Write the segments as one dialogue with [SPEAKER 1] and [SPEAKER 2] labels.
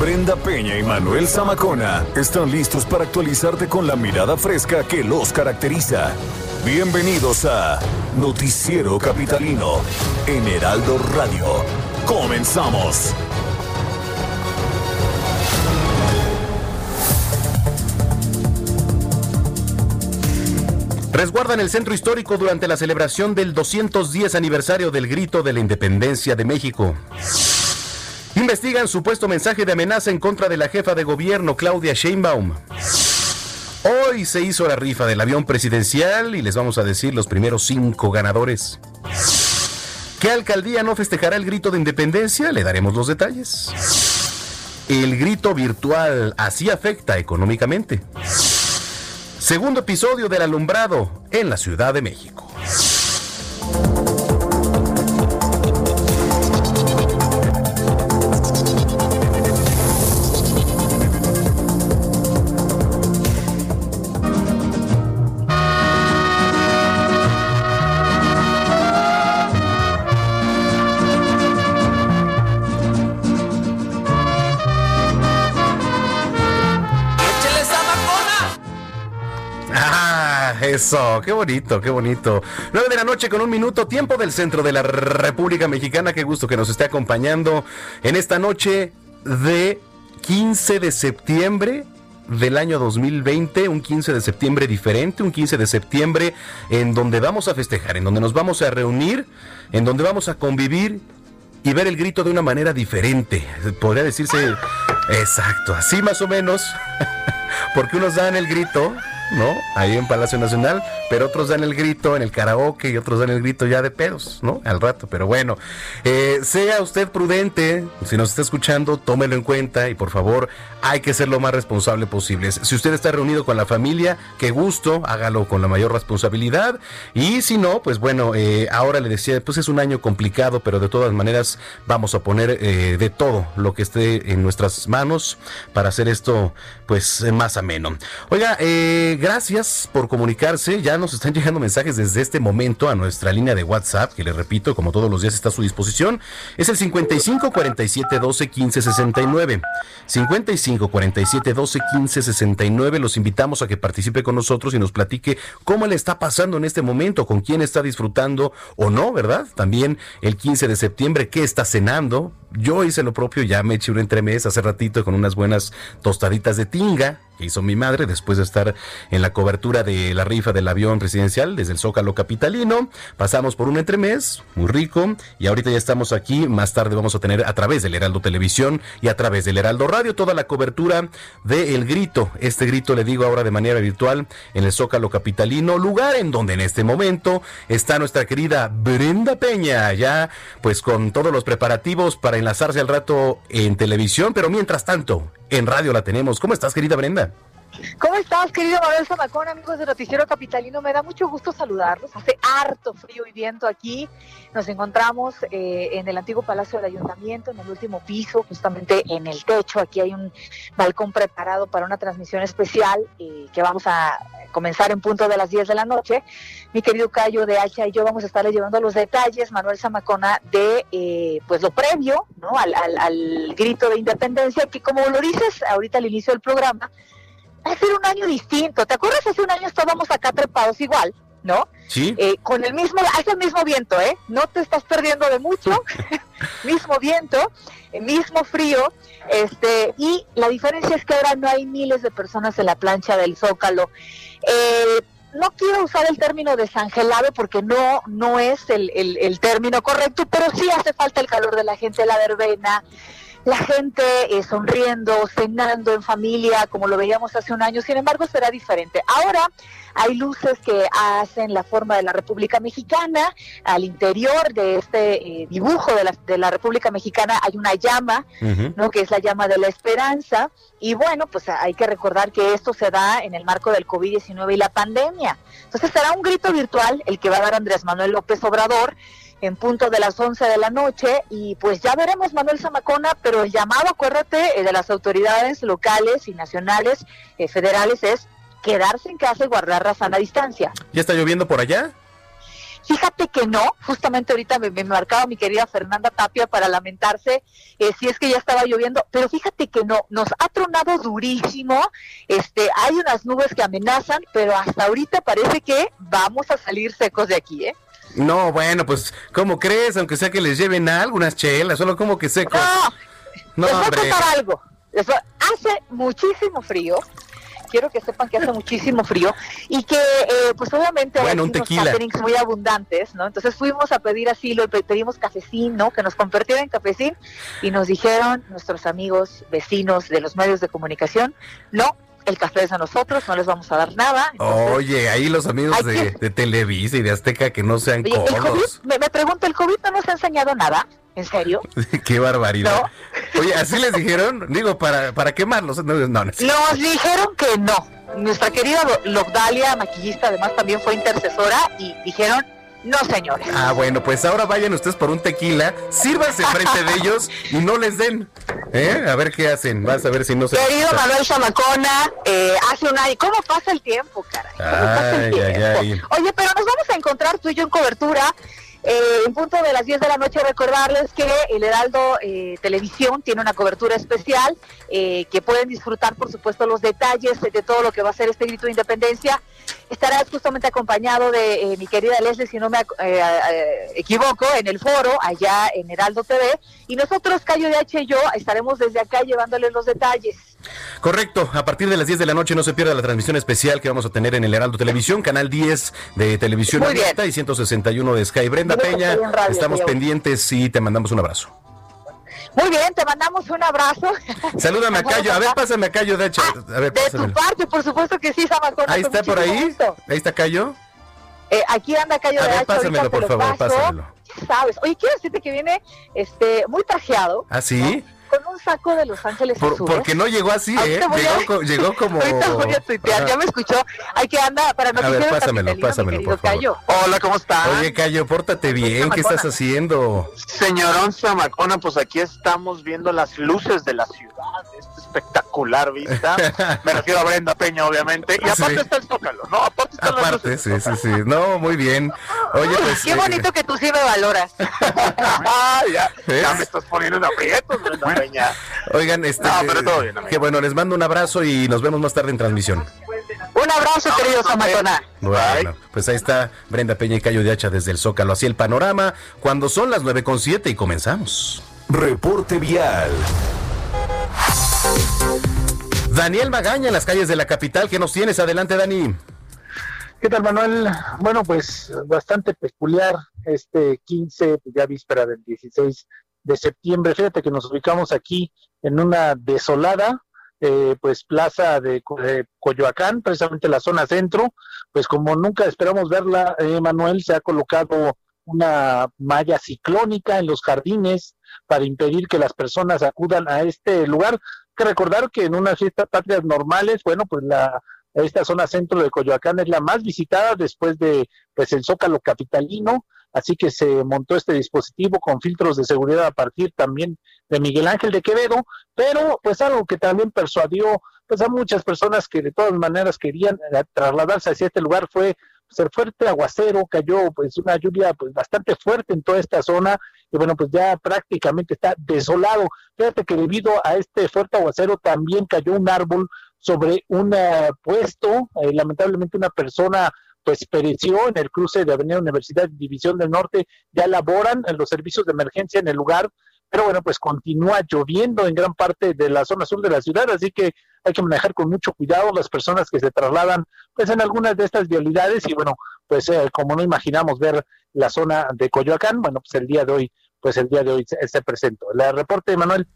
[SPEAKER 1] Brenda Peña y Manuel Zamacona están listos para actualizarte con la mirada fresca que los caracteriza. Bienvenidos a Noticiero Capitalino en Heraldo Radio. Comenzamos.
[SPEAKER 2] Resguardan el centro histórico durante la celebración del 210 aniversario del Grito de la Independencia de México. Investigan supuesto mensaje de amenaza en contra de la jefa de gobierno, Claudia Sheinbaum. Hoy se hizo la rifa del avión presidencial y les vamos a decir los primeros cinco ganadores. ¿Qué alcaldía no festejará el grito de independencia? Le daremos los detalles. El grito virtual así afecta económicamente. Segundo episodio del alumbrado en la Ciudad de México. Eso, qué bonito, qué bonito. 9 de la noche con un minuto, tiempo del centro de la República Mexicana. Qué gusto que nos esté acompañando en esta noche de 15 de septiembre del año 2020, un 15 de septiembre diferente, un 15 de septiembre en donde vamos a festejar, en donde nos vamos a reunir, en donde vamos a convivir y ver el grito de una manera diferente. Podría decirse, exacto, así más o menos, porque unos dan el grito ¿no? Ahí en Palacio Nacional, pero otros dan el grito en el karaoke y otros dan el grito ya de pedos, ¿no? Al rato, pero bueno, eh, sea usted prudente, si nos está escuchando, tómelo en cuenta y por favor, hay que ser lo más responsable posible. Si usted está reunido con la familia, qué gusto, hágalo con la mayor responsabilidad y si no, pues bueno, eh, ahora le decía, pues es un año complicado, pero de todas maneras vamos a poner eh, de todo lo que esté en nuestras manos para hacer esto, pues más ameno. Oiga, eh gracias por comunicarse. Ya nos están llegando mensajes desde este momento a nuestra línea de WhatsApp, que le repito, como todos los días está a su disposición. Es el 55 47 12 15 69. 55 47 12 15 69. Los invitamos a que participe con nosotros y nos platique cómo le está pasando en este momento, con quién está disfrutando o no, ¿verdad? También el 15 de septiembre, qué está cenando. Yo hice lo propio, ya me eché un entremés hace ratito con unas buenas tostaditas de tinga que hizo mi madre después de estar en la cobertura de la rifa del avión presidencial desde el Zócalo Capitalino. Pasamos por un entremés muy rico y ahorita ya estamos aquí. Más tarde vamos a tener a través del Heraldo Televisión y a través del Heraldo Radio toda la cobertura de El Grito. Este grito le digo ahora de manera virtual en el Zócalo Capitalino, lugar en donde en este momento está nuestra querida Brenda Peña, ya pues con todos los preparativos para enlazarse al rato en televisión, pero mientras tanto en radio la tenemos. ¿Cómo estás, querida Brenda?
[SPEAKER 3] ¿Cómo estás, querido Manuel Zamacón, amigos de Noticiero Capitalino? Me da mucho gusto saludarlos. Hace harto frío y viento aquí. Nos encontramos eh, en el antiguo Palacio del Ayuntamiento, en el último piso, justamente en el techo. Aquí hay un balcón preparado para una transmisión especial eh, que vamos a comenzar en punto de las 10 de la noche. Mi querido Cayo de Hacha y yo vamos a estarle llevando los detalles, Manuel Zamacona, de eh, pues lo previo ¿no? al, grito de independencia, que como lo dices ahorita al inicio del programa, va a ser un año distinto. ¿Te acuerdas? Hace un año estábamos acá trepados igual, ¿no?
[SPEAKER 2] Sí.
[SPEAKER 3] Eh, con el mismo, hace el mismo viento, ¿eh? No te estás perdiendo de mucho. mismo viento, el mismo frío, este, y la diferencia es que ahora no hay miles de personas en la plancha del Zócalo. Eh, no quiero usar el término desangelado porque no, no es el, el, el término correcto, pero sí hace falta el calor de la gente, la verbena, la gente eh, sonriendo, cenando en familia, como lo veíamos hace un año. Sin embargo, será diferente. Ahora hay luces que hacen la forma de la República Mexicana. Al interior de este eh, dibujo de la, de la, República Mexicana hay una llama, ¿no? que es la llama de la esperanza. Y bueno, pues hay que recordar que esto se da en el marco del COVID-19 y la pandemia. Entonces será un grito virtual el que va a dar Andrés Manuel López Obrador en punto de las 11 de la noche y pues ya veremos Manuel Zamacona, pero el llamado, acuérdate, eh, de las autoridades locales y nacionales, eh, federales, es quedarse en casa y guardar la sana distancia.
[SPEAKER 2] ¿Ya está lloviendo por allá?
[SPEAKER 3] Fíjate que no, justamente ahorita me, me marcaba mi querida Fernanda Tapia para lamentarse eh, si es que ya estaba lloviendo, pero fíjate que no, nos ha tronado durísimo, este, hay unas nubes que amenazan, pero hasta ahorita parece que vamos a salir secos de aquí, ¿eh?
[SPEAKER 2] No, bueno, pues, ¿cómo crees? Aunque sea que les lleven algunas chelas, solo como que seco.
[SPEAKER 3] No, les voy a contar algo. Hace muchísimo frío. Quiero que sepan que hace muchísimo frío y que, eh, pues obviamente,
[SPEAKER 2] bueno, hay unos
[SPEAKER 3] caterings muy abundantes, ¿no? Entonces fuimos a pedir asilo, pedimos cafecín, ¿no? Que nos convirtieran en cafecín y nos dijeron nuestros amigos, vecinos de los medios de comunicación, no, el café es a nosotros, no les vamos a dar nada.
[SPEAKER 2] Oye, ahí los amigos de, Televisa y de Azteca que no sean
[SPEAKER 3] codos. me, pregunto, ¿el COVID no nos ha enseñado nada? ¿En serio?
[SPEAKER 2] Qué barbaridad. Oye, ¿así les dijeron? Digo, para, para quemarlos. No, no,
[SPEAKER 3] Nos dijeron que no. Nuestra querida Logdalia, maquillista, además también fue intercesora y dijeron no, señores.
[SPEAKER 2] Ah, bueno, pues ahora vayan ustedes por un tequila, sírvanse frente de ellos y no les den. ¿Eh? A ver qué hacen. Vas a ver si no se.
[SPEAKER 3] Querido Manuel Chamacona, eh, hace un año. ¿Cómo pasa el tiempo, caray? Oye, pero nos vamos a encontrar tú y yo en cobertura. Eh, en punto de las 10 de la noche recordarles que el Heraldo eh, Televisión tiene una cobertura especial eh, que pueden disfrutar por supuesto los detalles de todo lo que va a ser este grito de independencia estarás justamente acompañado de eh, mi querida Leslie, si no me eh, equivoco, en el foro allá en Heraldo TV. Y nosotros, Cayo de H y yo, estaremos desde acá llevándoles los detalles.
[SPEAKER 2] Correcto, a partir de las 10 de la noche no se pierda la transmisión especial que vamos a tener en el Heraldo Televisión, canal 10 de Televisión Abierta y 161 de Sky. Brenda Peña, estamos pendientes y te mandamos un abrazo.
[SPEAKER 3] Muy bien, te mandamos un abrazo.
[SPEAKER 2] Salúdame a Cayo. A ver, pásame a Cayo, de hecho. A ver,
[SPEAKER 3] de tu parte, por supuesto que sí, Samacona.
[SPEAKER 2] Ahí está por ahí. Ahí está Cayo.
[SPEAKER 3] Eh, aquí anda Cayo
[SPEAKER 2] a
[SPEAKER 3] de
[SPEAKER 2] ver, pásamelo, por favor, pásamelo.
[SPEAKER 3] Sabes. Oye, quiero decirte que viene este muy trajeado.
[SPEAKER 2] ¿Ah, sí?
[SPEAKER 3] Con un saco de Los Ángeles
[SPEAKER 2] Por, Porque no llegó así, ¿eh? Llegó, llegó, como...
[SPEAKER 3] Ahorita voy a tuitear, ya me escuchó. Hay que andar para no
[SPEAKER 2] A ver, pásamelo, pásamelo, por favor.
[SPEAKER 3] Cayo.
[SPEAKER 4] Hola, ¿cómo estás?
[SPEAKER 2] Oye, Cayo, pórtate bien, ¿qué estás haciendo?
[SPEAKER 4] Señorón Zamacona, pues aquí estamos viendo las luces de la ciudad, esta espectacular vista. Me refiero a Brenda Peña, obviamente. Y aparte está el Zócalo, ¿no? Aparte está
[SPEAKER 2] Aparte, sí, sí, sí. No, muy bien. Oye, pues...
[SPEAKER 3] Qué bonito que tú sí me valoras.
[SPEAKER 4] ah, ya, ya me estás poniendo en aprietos, Brenda Peña.
[SPEAKER 2] Oigan, este, que bueno, les mando un abrazo y nos vemos más tarde en transmisión.
[SPEAKER 3] Un abrazo, querido Samatona.
[SPEAKER 2] Bueno, pues ahí está Brenda Peña y Cayo de Hacha desde el Zócalo. Así el panorama cuando son las 9.7 y comenzamos.
[SPEAKER 1] Reporte vial.
[SPEAKER 2] Daniel Magaña en las calles de la capital. ¿Qué nos tienes? Adelante, Dani.
[SPEAKER 5] ¿Qué tal, Manuel? Bueno, pues bastante peculiar este 15, pues, ya víspera del 16 de septiembre. Fíjate que nos ubicamos aquí en una desolada, eh, pues plaza de, Coyoacán, precisamente la zona centro. Pues como nunca esperamos verla, eh, Manuel, se ha colocado una malla ciclónica en los jardines para impedir que las personas acudan a este lugar. Hay que recordar que en unas fiestas patrias normales, bueno, pues la esta zona centro de Coyoacán es la más visitada después de pues el Zócalo capitalino así que se montó este dispositivo con filtros de seguridad a partir también de Miguel Ángel de Quevedo, pero pues algo que también persuadió pues a muchas personas que de todas maneras querían eh, trasladarse hacia este lugar fue pues, el fuerte aguacero, cayó pues una lluvia pues bastante fuerte en toda esta zona y bueno pues ya prácticamente está desolado. Fíjate que debido a este fuerte aguacero también cayó un árbol sobre un eh, puesto, eh, lamentablemente una persona pues pereció en el cruce de Avenida Universidad División del Norte, ya laboran en los servicios de emergencia en el lugar, pero bueno, pues continúa lloviendo en gran parte de la zona sur de la ciudad, así que hay que manejar con mucho cuidado las personas que se trasladan pues en algunas de estas vialidades y bueno, pues eh, como no imaginamos ver la zona de Coyoacán, bueno, pues el día de hoy, pues el día de hoy se, se presentó. El reporte, Manuel.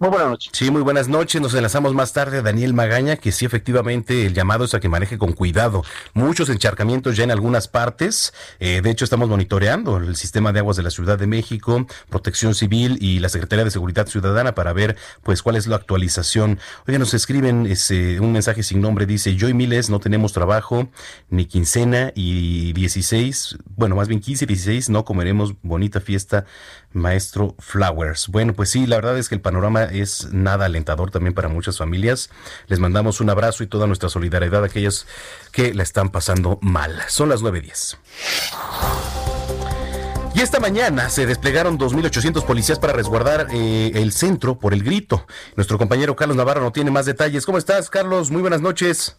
[SPEAKER 6] Muy buenas noches.
[SPEAKER 2] Sí, muy buenas noches. Nos enlazamos más tarde a Daniel Magaña, que sí, efectivamente, el llamado es a que maneje con cuidado. Muchos encharcamientos ya en algunas partes. Eh, de hecho, estamos monitoreando el sistema de aguas de la Ciudad de México, Protección Civil y la Secretaría de Seguridad Ciudadana para ver, pues, cuál es la actualización. Oye, nos escriben ese, un mensaje sin nombre. Dice, yo y Miles no tenemos trabajo, ni quincena y 16, bueno, más bien 15 y 16 no comeremos bonita fiesta, maestro Flowers. Bueno, pues sí, la verdad es que el panorama es nada alentador también para muchas familias. Les mandamos un abrazo y toda nuestra solidaridad a aquellos que la están pasando mal. Son las 9.10. Y esta mañana se desplegaron 2.800 policías para resguardar eh, el centro por el grito. Nuestro compañero Carlos Navarro no tiene más detalles. ¿Cómo estás, Carlos? Muy buenas noches.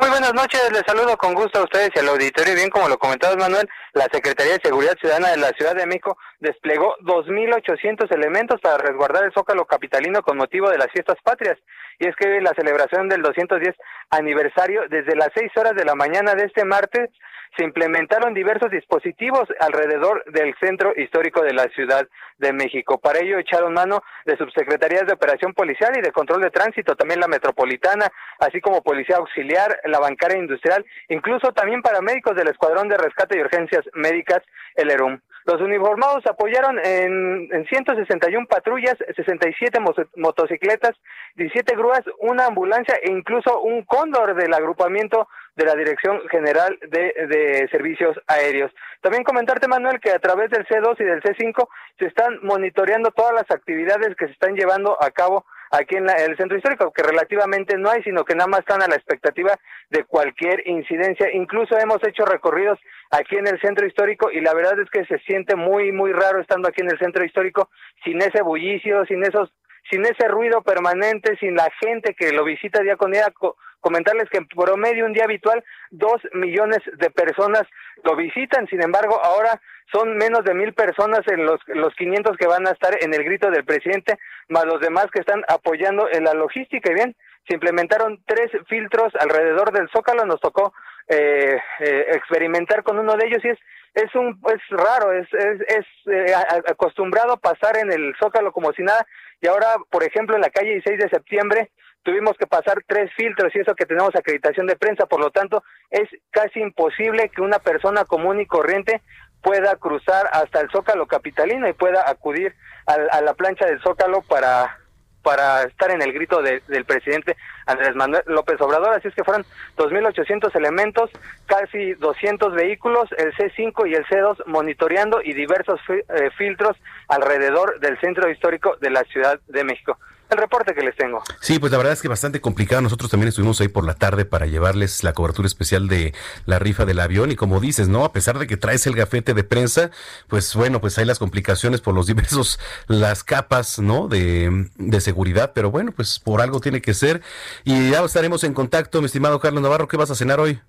[SPEAKER 7] Muy buenas noches, les saludo con gusto a ustedes y al auditorio. Bien, como lo comentabas, Manuel, la Secretaría de Seguridad Ciudadana de la Ciudad de México desplegó 2.800 elementos para resguardar el Zócalo Capitalino con motivo de las fiestas patrias. Y es que la celebración del 210 aniversario, desde las 6 horas de la mañana de este martes, se implementaron diversos dispositivos alrededor del centro histórico de la Ciudad de México. Para ello echaron mano de subsecretarías de operación policial y de control de tránsito, también la metropolitana, así como policía auxiliar, la bancaria industrial, incluso también paramédicos del Escuadrón de Rescate y Urgencias Médicas, el ERUM. Los uniformados apoyaron en, en 161 patrullas, 67 motocicletas, 17 grúas, una ambulancia e incluso un cóndor del agrupamiento de la Dirección General de, de, Servicios Aéreos. También comentarte, Manuel, que a través del C2 y del C5 se están monitoreando todas las actividades que se están llevando a cabo aquí en, el centro histórico, que relativamente no hay, sino que nada más están a la expectativa de cualquier incidencia. Incluso hemos hecho recorridos aquí en el centro histórico y la verdad es que se siente muy, muy raro estando aquí en el centro histórico sin ese bullicio, sin esos sin ese ruido permanente, sin la gente que lo visita día con día, comentarles que en promedio un día habitual dos millones de personas lo visitan, sin embargo ahora son menos de mil personas en los, los 500 que van a estar en el grito del presidente, más los demás que están apoyando en la logística. Y bien, se implementaron tres filtros alrededor del Zócalo, nos tocó eh, eh, experimentar con uno de ellos y es es un es raro es es, eh, acostumbrado pasar en el Zócalo como si nada. Y ahora por ejemplo en la calle 16 de septiembre tuvimos que pasar tres filtros y eso que tenemos acreditación de prensa, por lo tanto es casi imposible que una persona común y corriente pueda cruzar hasta el Zócalo capitalino y pueda acudir a, la plancha del Zócalo para para estar en el grito del presidente Andrés Manuel López Obrador, así es que fueron 2.800 elementos, casi 200 vehículos, el C5 y el C2 monitoreando y diversos eh, filtros alrededor del centro histórico de la Ciudad de México el reporte que les tengo.
[SPEAKER 2] Sí, pues la verdad es que bastante complicado. Nosotros también estuvimos ahí por la tarde para llevarles la cobertura especial de la rifa del avión y como dices, ¿no? A pesar de que traes el gafete de prensa, pues bueno, pues hay las complicaciones por los diversos, las capas, ¿no? De, de seguridad, pero bueno, pues por algo tiene que ser. Y ya estaremos en contacto, mi estimado Carlos Navarro. ¿Qué vas a cenar hoy?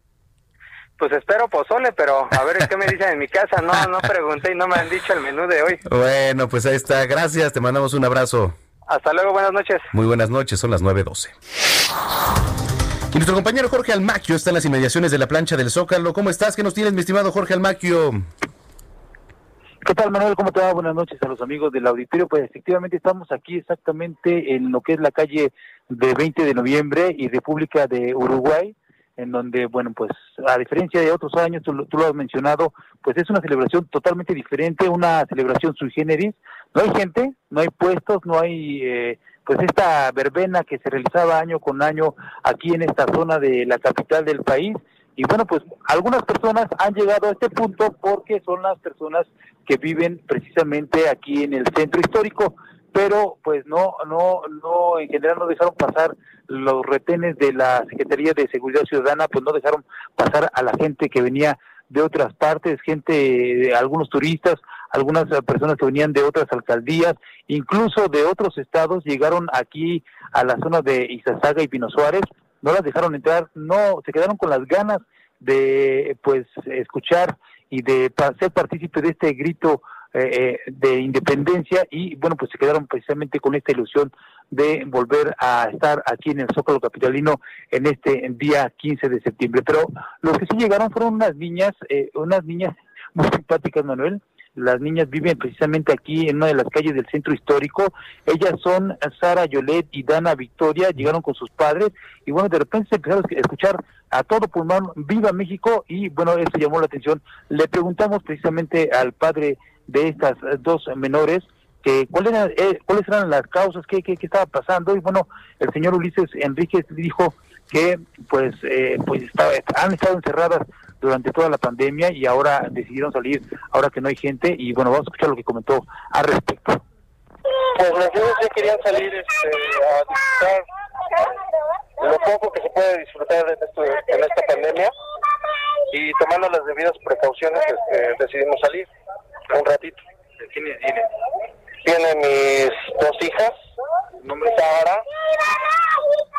[SPEAKER 7] Pues espero pozole, pero a ver qué me dicen en mi casa. No, no pregunté y no me han dicho el menú de hoy.
[SPEAKER 2] Bueno, pues ahí está. Gracias, te mandamos un abrazo.
[SPEAKER 7] Hasta luego, buenas noches.
[SPEAKER 2] Muy buenas noches, son las 9.12. Y nuestro compañero Jorge Almaquio está en las inmediaciones de la plancha del Zócalo. ¿Cómo estás? ¿Qué nos tienes, mi estimado Jorge Almaquio?
[SPEAKER 6] ¿Qué tal, Manuel? ¿Cómo te va? Buenas noches a los amigos del auditorio. Pues efectivamente estamos aquí exactamente en lo que es la calle de 20 de noviembre y República de Uruguay en donde, bueno, pues a diferencia de otros años, tú, lo has mencionado, pues es una celebración totalmente diferente, una celebración sui generis. No hay gente, no hay puestos, no hay, eh, pues esta verbena que se realizaba año con año aquí en esta zona de la capital del país. Y bueno, pues algunas personas han llegado a este punto porque son las personas que viven precisamente aquí en el centro histórico pero pues no, no, no, en general no dejaron pasar los retenes de la Secretaría de Seguridad Ciudadana, pues no dejaron pasar a la gente que venía de otras partes, gente, algunos turistas, algunas personas que venían de otras alcaldías, incluso de otros estados, llegaron aquí a la zona de Izazaga y Pino Suárez, no las dejaron entrar, no, se quedaron con las ganas de pues escuchar y de ser partícipe de este grito eh, eh, de independencia y bueno, pues se quedaron precisamente con esta ilusión de volver a estar aquí en el Zócalo Capitalino en este día 15 de septiembre. Pero los que sí llegaron fueron unas niñas, eh, unas niñas muy simpáticas, Manuel, las niñas viven precisamente aquí en una de las calles del centro histórico. Ellas son Sara Yolet y Dana Victoria, llegaron con sus padres y bueno, de repente se empezaron a escuchar a todo pulmón, viva México y bueno, eso llamó la atención. Le preguntamos precisamente al padre de estas dos menores que cuáles eran, eh, cuáles eran las causas, qué, qué, qué estaba pasando y bueno, el señor Ulises Enríquez dijo que pues eh, pues han estado encerradas durante toda la pandemia y ahora decidieron salir ahora que no hay gente. Y bueno vamos a escuchar lo que comentó al respecto.
[SPEAKER 8] Pues los niños ya querían salir este, a disfrutar lo poco que se puede disfrutar en, esto, en esta pandemia. Y tomando las debidas precauciones este, decidimos salir un ratito
[SPEAKER 6] ¿Tiene, tiene?
[SPEAKER 8] tiene mis dos hijas nombre Sara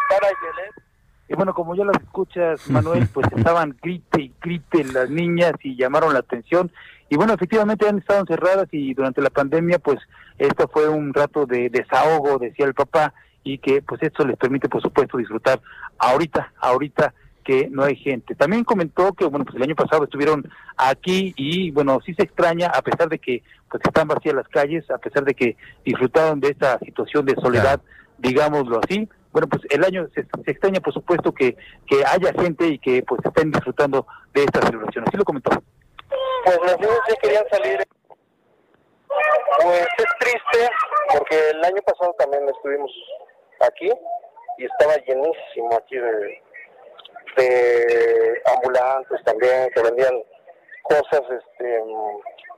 [SPEAKER 8] Sara y Yelet
[SPEAKER 6] y bueno, como ya las escuchas, Manuel, pues estaban grite y grite las niñas y llamaron la atención. Y bueno, efectivamente han estado encerradas y durante la pandemia, pues esto fue un rato de desahogo, decía el papá, y que pues esto les permite, por supuesto, disfrutar ahorita, ahorita que no hay gente. También comentó que, bueno, pues el año pasado estuvieron aquí y, bueno, sí se extraña, a pesar de que pues están vacías las calles, a pesar de que disfrutaron de esta situación de soledad, digámoslo así, bueno, pues el año se, extraña, por supuesto, que, que haya gente y que pues estén disfrutando de esta celebración. Así lo comentó.
[SPEAKER 8] Pues los niños sí querían salir. Pues es triste porque el año pasado también estuvimos aquí y estaba llenísimo aquí de, de ambulantes también que vendían cosas este,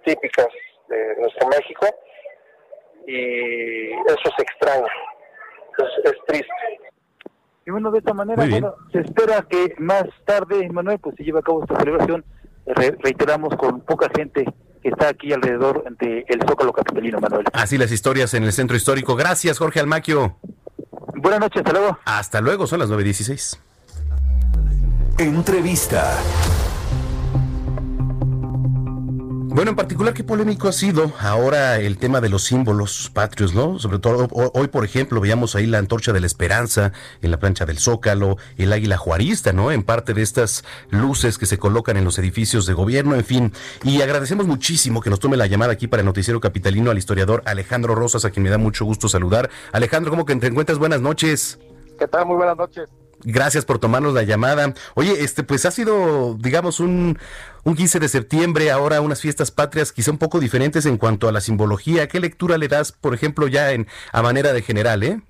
[SPEAKER 8] típicas de nuestro México y eso se extraña es, triste.
[SPEAKER 6] Y bueno, de esta manera, bueno, se espera que más tarde, Manuel, pues se lleve a cabo esta celebración, reiteramos, con poca gente que está aquí alrededor del el Zócalo Capitalino, Manuel.
[SPEAKER 2] Así las historias en el centro histórico. Gracias, Jorge Almaquio.
[SPEAKER 6] Buenas noches, hasta luego.
[SPEAKER 2] Hasta luego, son las 9.16.
[SPEAKER 1] Entrevista.
[SPEAKER 2] Bueno, en particular, qué polémico ha sido ahora el tema de los símbolos patrios, ¿no? Sobre todo hoy, por ejemplo, veíamos ahí la antorcha de la esperanza en la plancha del Zócalo, el águila juarista, ¿no? En parte de estas luces que se colocan en los edificios de gobierno, en fin. Y agradecemos muchísimo que nos tome la llamada aquí para el Noticiero Capitalino al historiador Alejandro Rosas, a quien me da mucho gusto saludar. Alejandro, ¿cómo que te encuentras? Buenas noches.
[SPEAKER 9] ¿Qué tal? Muy buenas noches.
[SPEAKER 2] Gracias por tomarnos la llamada. Oye, este, pues ha sido, digamos, un, un 15 de septiembre, ahora unas fiestas patrias quizá un poco diferentes en cuanto a la simbología. ¿Qué lectura le das, por ejemplo, ya en a manera de general, eh?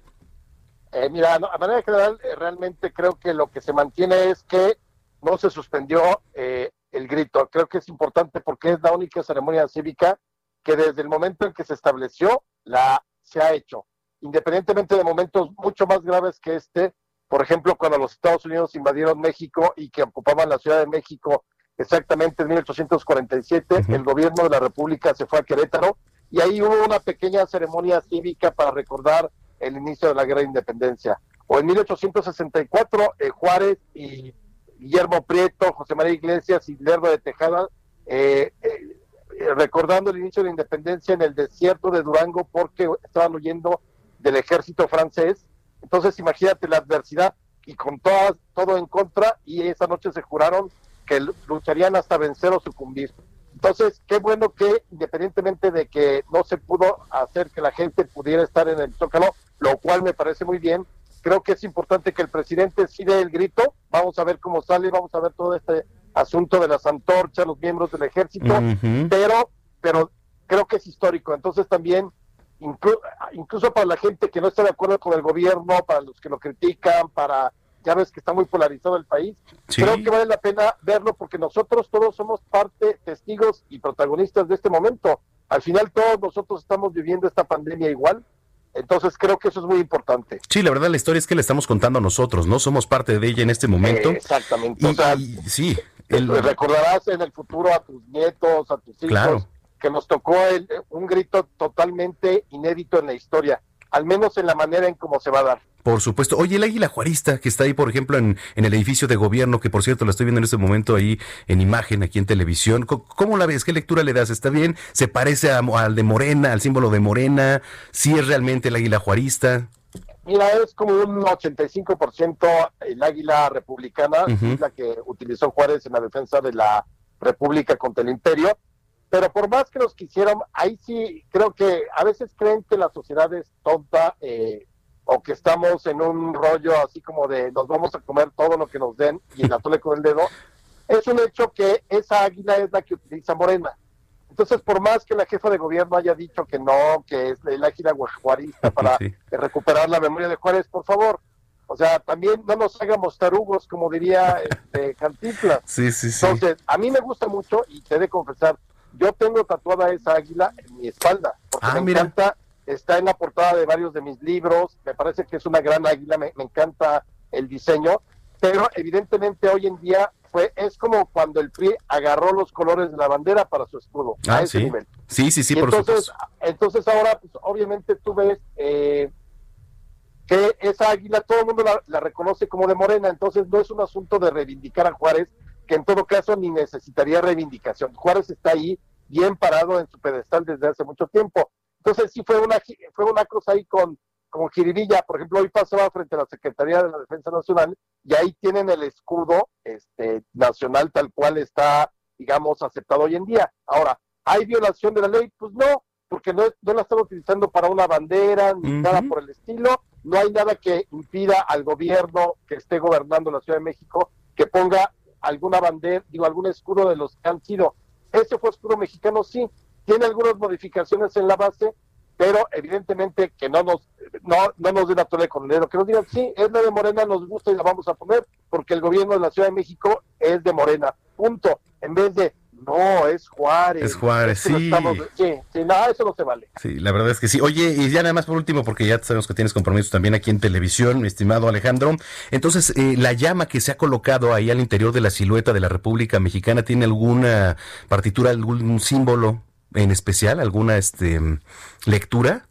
[SPEAKER 9] eh mira, a manera general, eh, realmente creo que lo que se mantiene es que no se suspendió eh, el grito. Creo que es importante porque es la única ceremonia cívica que desde el momento en que se estableció la se ha hecho, independientemente de momentos mucho más graves que este por ejemplo, cuando los Estados Unidos invadieron México y que ocupaban la Ciudad de México exactamente en 1847, el gobierno de la República se fue a Querétaro y ahí hubo una pequeña ceremonia cívica para recordar el inicio de la Guerra de Independencia. O en 1864, eh, Juárez y Guillermo Prieto, José María Iglesias y Lerdo de Tejada, eh, eh, recordando el inicio de la independencia en el desierto de Durango porque estaban huyendo del ejército francés entonces imagínate la adversidad y con todas, todo en contra y esa noche se juraron que lucharían hasta vencer o sucumbir. Entonces, qué bueno que independientemente de que no se pudo hacer que la gente pudiera estar en el Zócalo, lo cual me parece muy bien, creo que es importante que el presidente sí dé el grito, vamos a ver cómo sale, vamos a ver todo este asunto de las antorchas, los miembros del ejército, pero, pero creo que es histórico. Entonces también incluso para la gente que no está de acuerdo con el gobierno, para los que lo critican, para, ya ves que está muy polarizado el país, creo que vale la pena verlo porque nosotros todos somos parte, testigos y protagonistas de este momento. Al final todos nosotros estamos viviendo esta pandemia igual, entonces creo que eso es muy importante.
[SPEAKER 2] Sí, la verdad la historia es que le estamos contando a nosotros, ¿no? Somos parte de ella en este momento.
[SPEAKER 9] exactamente.
[SPEAKER 2] sí.
[SPEAKER 9] Recordarás en el futuro a tus nietos, a tus hijos. Claro que nos tocó el, un grito totalmente inédito en la historia, al menos en la manera en cómo se va a dar.
[SPEAKER 2] Por supuesto. Oye, el águila juarista que está ahí, por ejemplo, en, en, el edificio de gobierno, que por cierto la estoy viendo en este momento ahí en imagen, aquí en televisión. ¿Cómo, la ves? ¿Qué lectura le das? ¿Está bien? ¿Se parece al de Morena, al símbolo de Morena? ¿Sí es realmente el águila juarista?
[SPEAKER 9] Mira, es como un 85% el águila republicana, la que utilizó Juárez en la defensa de la República contra el Imperio pero por más que los quisieran, ahí sí creo que a veces creen que la sociedad es tonta eh, o que estamos en un rollo así como de nos vamos a comer todo lo que nos den y la tole con el dedo. Es un hecho que esa águila es la que utiliza Morena. Entonces, por más que la jefa de gobierno haya dicho que no, que es el águila juarista para recuperar la memoria de Juárez, por favor, o sea, también no nos hagamos tarugos, como diría este, Cantinflas.
[SPEAKER 2] Sí, sí, sí.
[SPEAKER 9] Entonces, a mí me gusta mucho y te he de confesar, yo tengo tatuada esa águila en mi espalda, porque
[SPEAKER 2] Ah,
[SPEAKER 9] me
[SPEAKER 2] mira.
[SPEAKER 9] encanta, está en la portada de varios de mis libros, me parece que es una gran águila, me, me encanta el diseño, pero evidentemente hoy en día fue es como cuando el PRI agarró los colores de la bandera para su escudo, a
[SPEAKER 2] Ah,
[SPEAKER 9] ese
[SPEAKER 2] sí.
[SPEAKER 9] nivel.
[SPEAKER 2] Sí, sí, sí,
[SPEAKER 9] Y
[SPEAKER 2] por
[SPEAKER 9] entonces,
[SPEAKER 2] supuesto.
[SPEAKER 9] entonces ahora, pues, obviamente tú ves eh, que esa águila todo el mundo la, la reconoce como de Morena, entonces no es un asunto de reivindicar a Juárez, que en todo caso ni necesitaría reivindicación. Juárez está ahí bien parado en su pedestal desde hace mucho tiempo. Entonces sí fue una fue una cosa ahí con con jiribilla, por ejemplo, hoy pasaba frente a la Secretaría de la Defensa Nacional y ahí tienen el escudo este nacional tal cual está, digamos, aceptado hoy en día. Ahora, ¿hay violación de la ley? Pues no, porque no, la están utilizando para una bandera ni nada por el estilo. No hay nada que impida al gobierno que esté gobernando la Ciudad de México que ponga alguna bandera, digo, algún escudo de los que han sido. Ese fue escudo mexicano, sí. Tiene algunas modificaciones en la base, pero evidentemente que no nos no, no nos den a tole con el que nos digan, sí, es la de Morena, nos gusta y la vamos a poner, porque el gobierno de la Ciudad de México es de Morena, punto. En vez de, no, es Juárez.
[SPEAKER 2] Es Juárez, sí.
[SPEAKER 9] estamos- sí, sí, no, eso no se vale.
[SPEAKER 2] Sí, la verdad es que sí. Oye, y ya nada más por último, porque ya sabemos que tienes compromisos también aquí en televisión, mi estimado Alejandro. Entonces, eh, la llama que se ha colocado ahí al interior de la silueta de la República Mexicana, ¿tiene alguna partitura, algún símbolo en especial, alguna este lectura?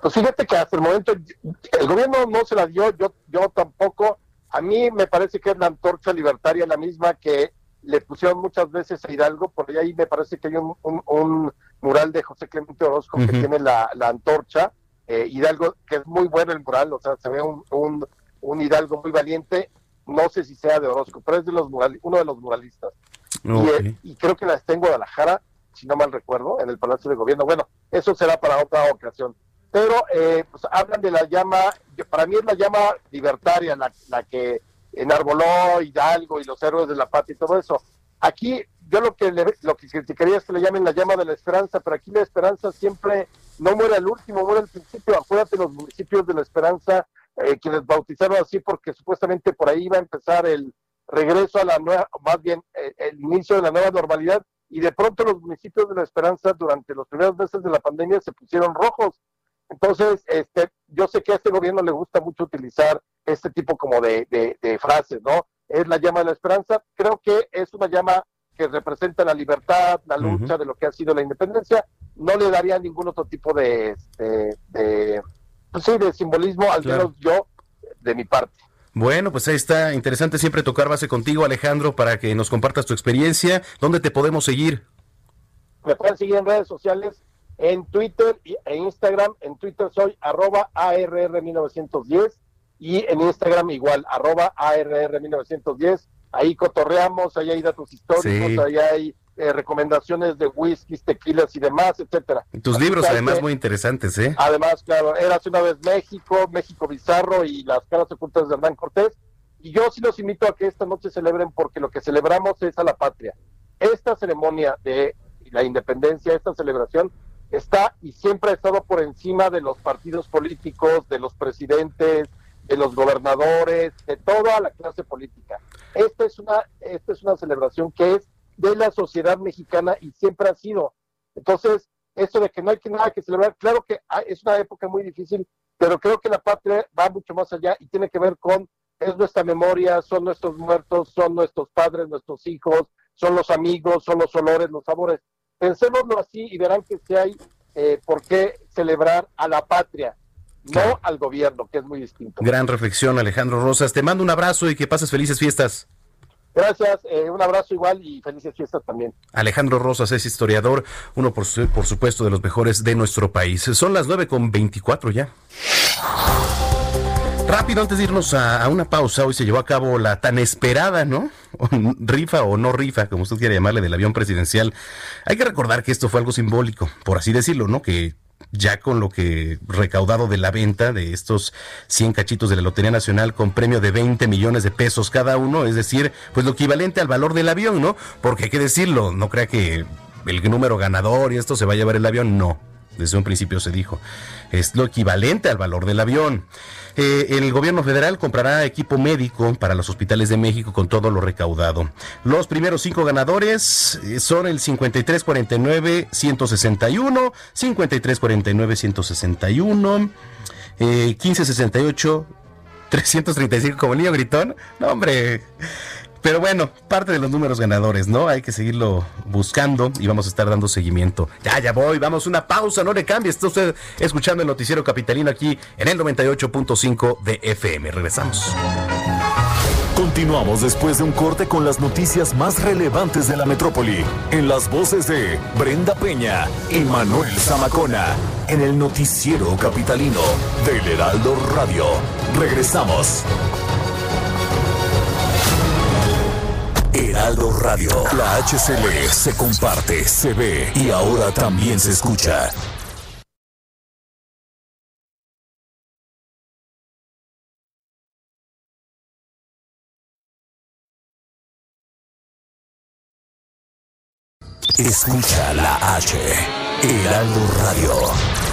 [SPEAKER 9] Pues fíjate que hasta el momento el gobierno no se la dio, yo, yo tampoco. A mí me parece que es la antorcha libertaria la misma que le pusieron muchas veces a Hidalgo, por ahí me parece que hay un, un- un mural de José Clemente Orozco que tiene la, la antorcha, eh, Hidalgo, que es muy bueno el mural, o sea, se ve un, un, un Hidalgo muy valiente, no sé si sea de Orozco, pero es de los mural, uno de los muralistas. Y, eh, y creo que la está en Guadalajara, si no mal recuerdo, en el Palacio de Gobierno. Bueno, eso será para otra ocasión. Pero eh, pues hablan de la llama, para mí es la llama libertaria, la, la que enarboló Hidalgo y los héroes de la patria y todo eso. Aquí yo lo que le, lo que criticaría es que le llamen la llama de la esperanza, pero aquí la esperanza siempre no muere al último, muere al principio. Acuérdate los municipios de la esperanza, eh, quienes bautizaron así porque supuestamente por ahí iba a empezar el regreso a la nueva, más bien eh, el inicio de la nueva normalidad y de pronto los municipios de la esperanza durante los primeros meses de la pandemia se pusieron rojos. Entonces, este, yo sé que a este gobierno le gusta mucho utilizar este tipo como de, de- de frases, ¿no? Es la llama de la esperanza. Creo que es una llama que representa la libertad, la lucha de lo que ha sido la independencia. No le daría ningún otro tipo de, este, de, pues sí, de simbolismo, al
[SPEAKER 2] Claro.
[SPEAKER 9] menos yo, de mi parte.
[SPEAKER 2] Bueno, pues ahí está. Interesante siempre tocar base contigo, Alejandro, para que nos compartas tu experiencia. ¿Dónde te podemos seguir?
[SPEAKER 9] Me pueden seguir en redes sociales, en Twitter e Instagram. En Twitter soy arroba ARR1910 y en Instagram igual, arroba ARR1910. Ahí cotorreamos, ahí hay datos históricos,
[SPEAKER 2] Sí.
[SPEAKER 9] ahí hay eh, recomendaciones de whiskies, tequilas y demás, etcétera.
[SPEAKER 2] Tus
[SPEAKER 9] Así
[SPEAKER 2] libros, además,
[SPEAKER 9] que-
[SPEAKER 2] muy interesantes, ¿eh?
[SPEAKER 9] Además, claro, era hace una vez México, México Bizarro y las caras ocultas de Hernán Cortés. Y yo sí los invito a que esta noche celebren porque lo que celebramos es a la patria. Esta ceremonia de la independencia, esta celebración, está y siempre ha estado por encima de los partidos políticos, de los presidentes, de los gobernadores, de toda la clase política. Esta es una, esta es una celebración que es de la sociedad mexicana y siempre ha sido. Entonces, esto de que no hay que nada que celebrar, claro que es una época muy difícil, pero creo que la patria va mucho más allá y tiene que ver con, es nuestra memoria, son nuestros muertos, son nuestros padres, nuestros hijos, son los amigos, son los olores, los sabores. Pensémoslo así y verán que sí hay eh, por qué celebrar a la patria, no al gobierno, que es muy distinto.
[SPEAKER 2] Gran reflexión, Alejandro Rosas. Te mando un abrazo y que pases felices fiestas.
[SPEAKER 9] Gracias, eh, un abrazo igual y felices fiestas también.
[SPEAKER 2] Alejandro Rosas es historiador, uno por, su- por supuesto de los mejores de nuestro país. Son las 9 con 24 ya. Rápido, antes de irnos a, a una pausa, hoy se llevó a cabo la tan esperada, ¿no? rifa o no rifa, como usted quiera llamarle, del avión presidencial. Hay que recordar que esto fue algo simbólico, por así decirlo, ¿no? Que ya con lo que recaudado de la venta de estos 100 cachitos de la Lotería Nacional con premio de 20 millones de pesos cada uno, es decir, pues lo equivalente al valor del avión, ¿no? Porque hay que decirlo, no crea que el número ganador y esto se va a llevar el avión, no. Desde un principio se dijo. Es lo equivalente al valor del avión. Eh, el gobierno federal comprará equipo médico para los hospitales de México con todo lo recaudado. Los primeros cinco ganadores eh, son el 5349-161, 5349-161, eh, 1568. 335 como niño gritón. No, hombre. Pero bueno, parte de los números ganadores, ¿no? Hay que seguirlo buscando y vamos a estar dando seguimiento. Ya, ya voy, vamos una pausa, no le cambie. Está usted escuchando el noticiero capitalino aquí en el 98.5 de FM. Regresamos.
[SPEAKER 1] Continuamos después de un corte con las noticias más relevantes de la metrópoli, en las voces de Brenda Peña y Manuel Zamacona, en el noticiero capitalino del Heraldo Radio. Regresamos. Heraldo Radio. La HCL se comparte, se ve y ahora también se escucha. Escucha la H. Heraldo Radio.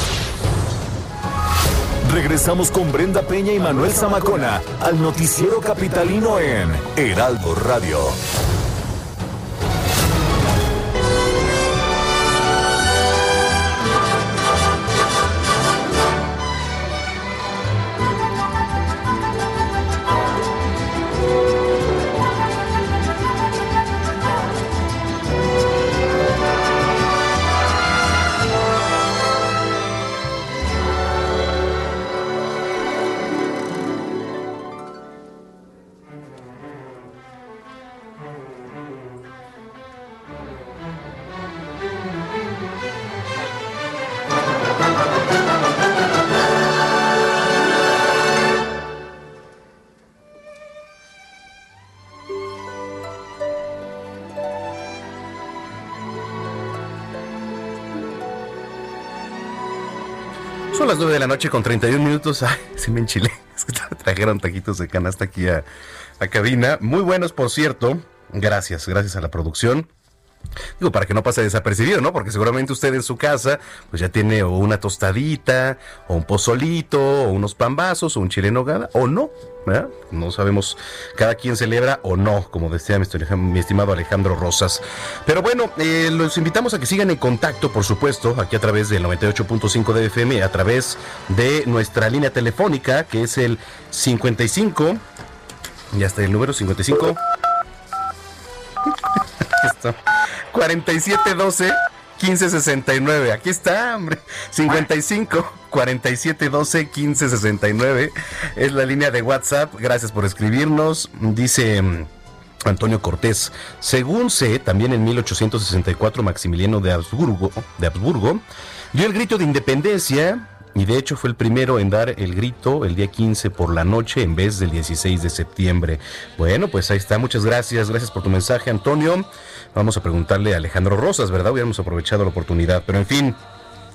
[SPEAKER 1] Regresamos con Brenda Peña y Manuel Zamacona al noticiero capitalino en Heraldo Radio.
[SPEAKER 2] La noche con 31 minutos. Ay, se me enchilé. Es que trajeron taquitos de canasta aquí a, a cabina. Muy buenos, por cierto. Gracias, gracias a la producción. Digo, para que no pase desapercibido, ¿no? Porque seguramente usted en su casa, pues ya tiene o una tostadita, o un pozolito, o unos pambazos, o un chile en nogada, o no, ¿verdad? No sabemos, cada quien celebra o no, como decía mi, estimado Alejandro Rosas. Pero bueno, eh, los invitamos a que sigan en contacto, por supuesto, aquí a través del 98.5 de FM, a través de nuestra línea telefónica, que es el 55, ya está el número 55. Esto. 4712 1569. Aquí está, hombre. 55 4712 1569 es la línea de WhatsApp. Gracias por escribirnos. Dice mm, Antonio Cortés. Según sé, también en 1864 Maximiliano de Habsburgo, de Habsburgo dio el grito de independencia y de hecho fue el primero en dar el grito el día 15 por la noche en vez del 16 de septiembre. Bueno, pues ahí está. Muchas gracias. Gracias por tu mensaje, Antonio. Vamos a preguntarle a Alejandro Rosas, ¿verdad? Hubiéramos aprovechado la oportunidad. Pero en fin,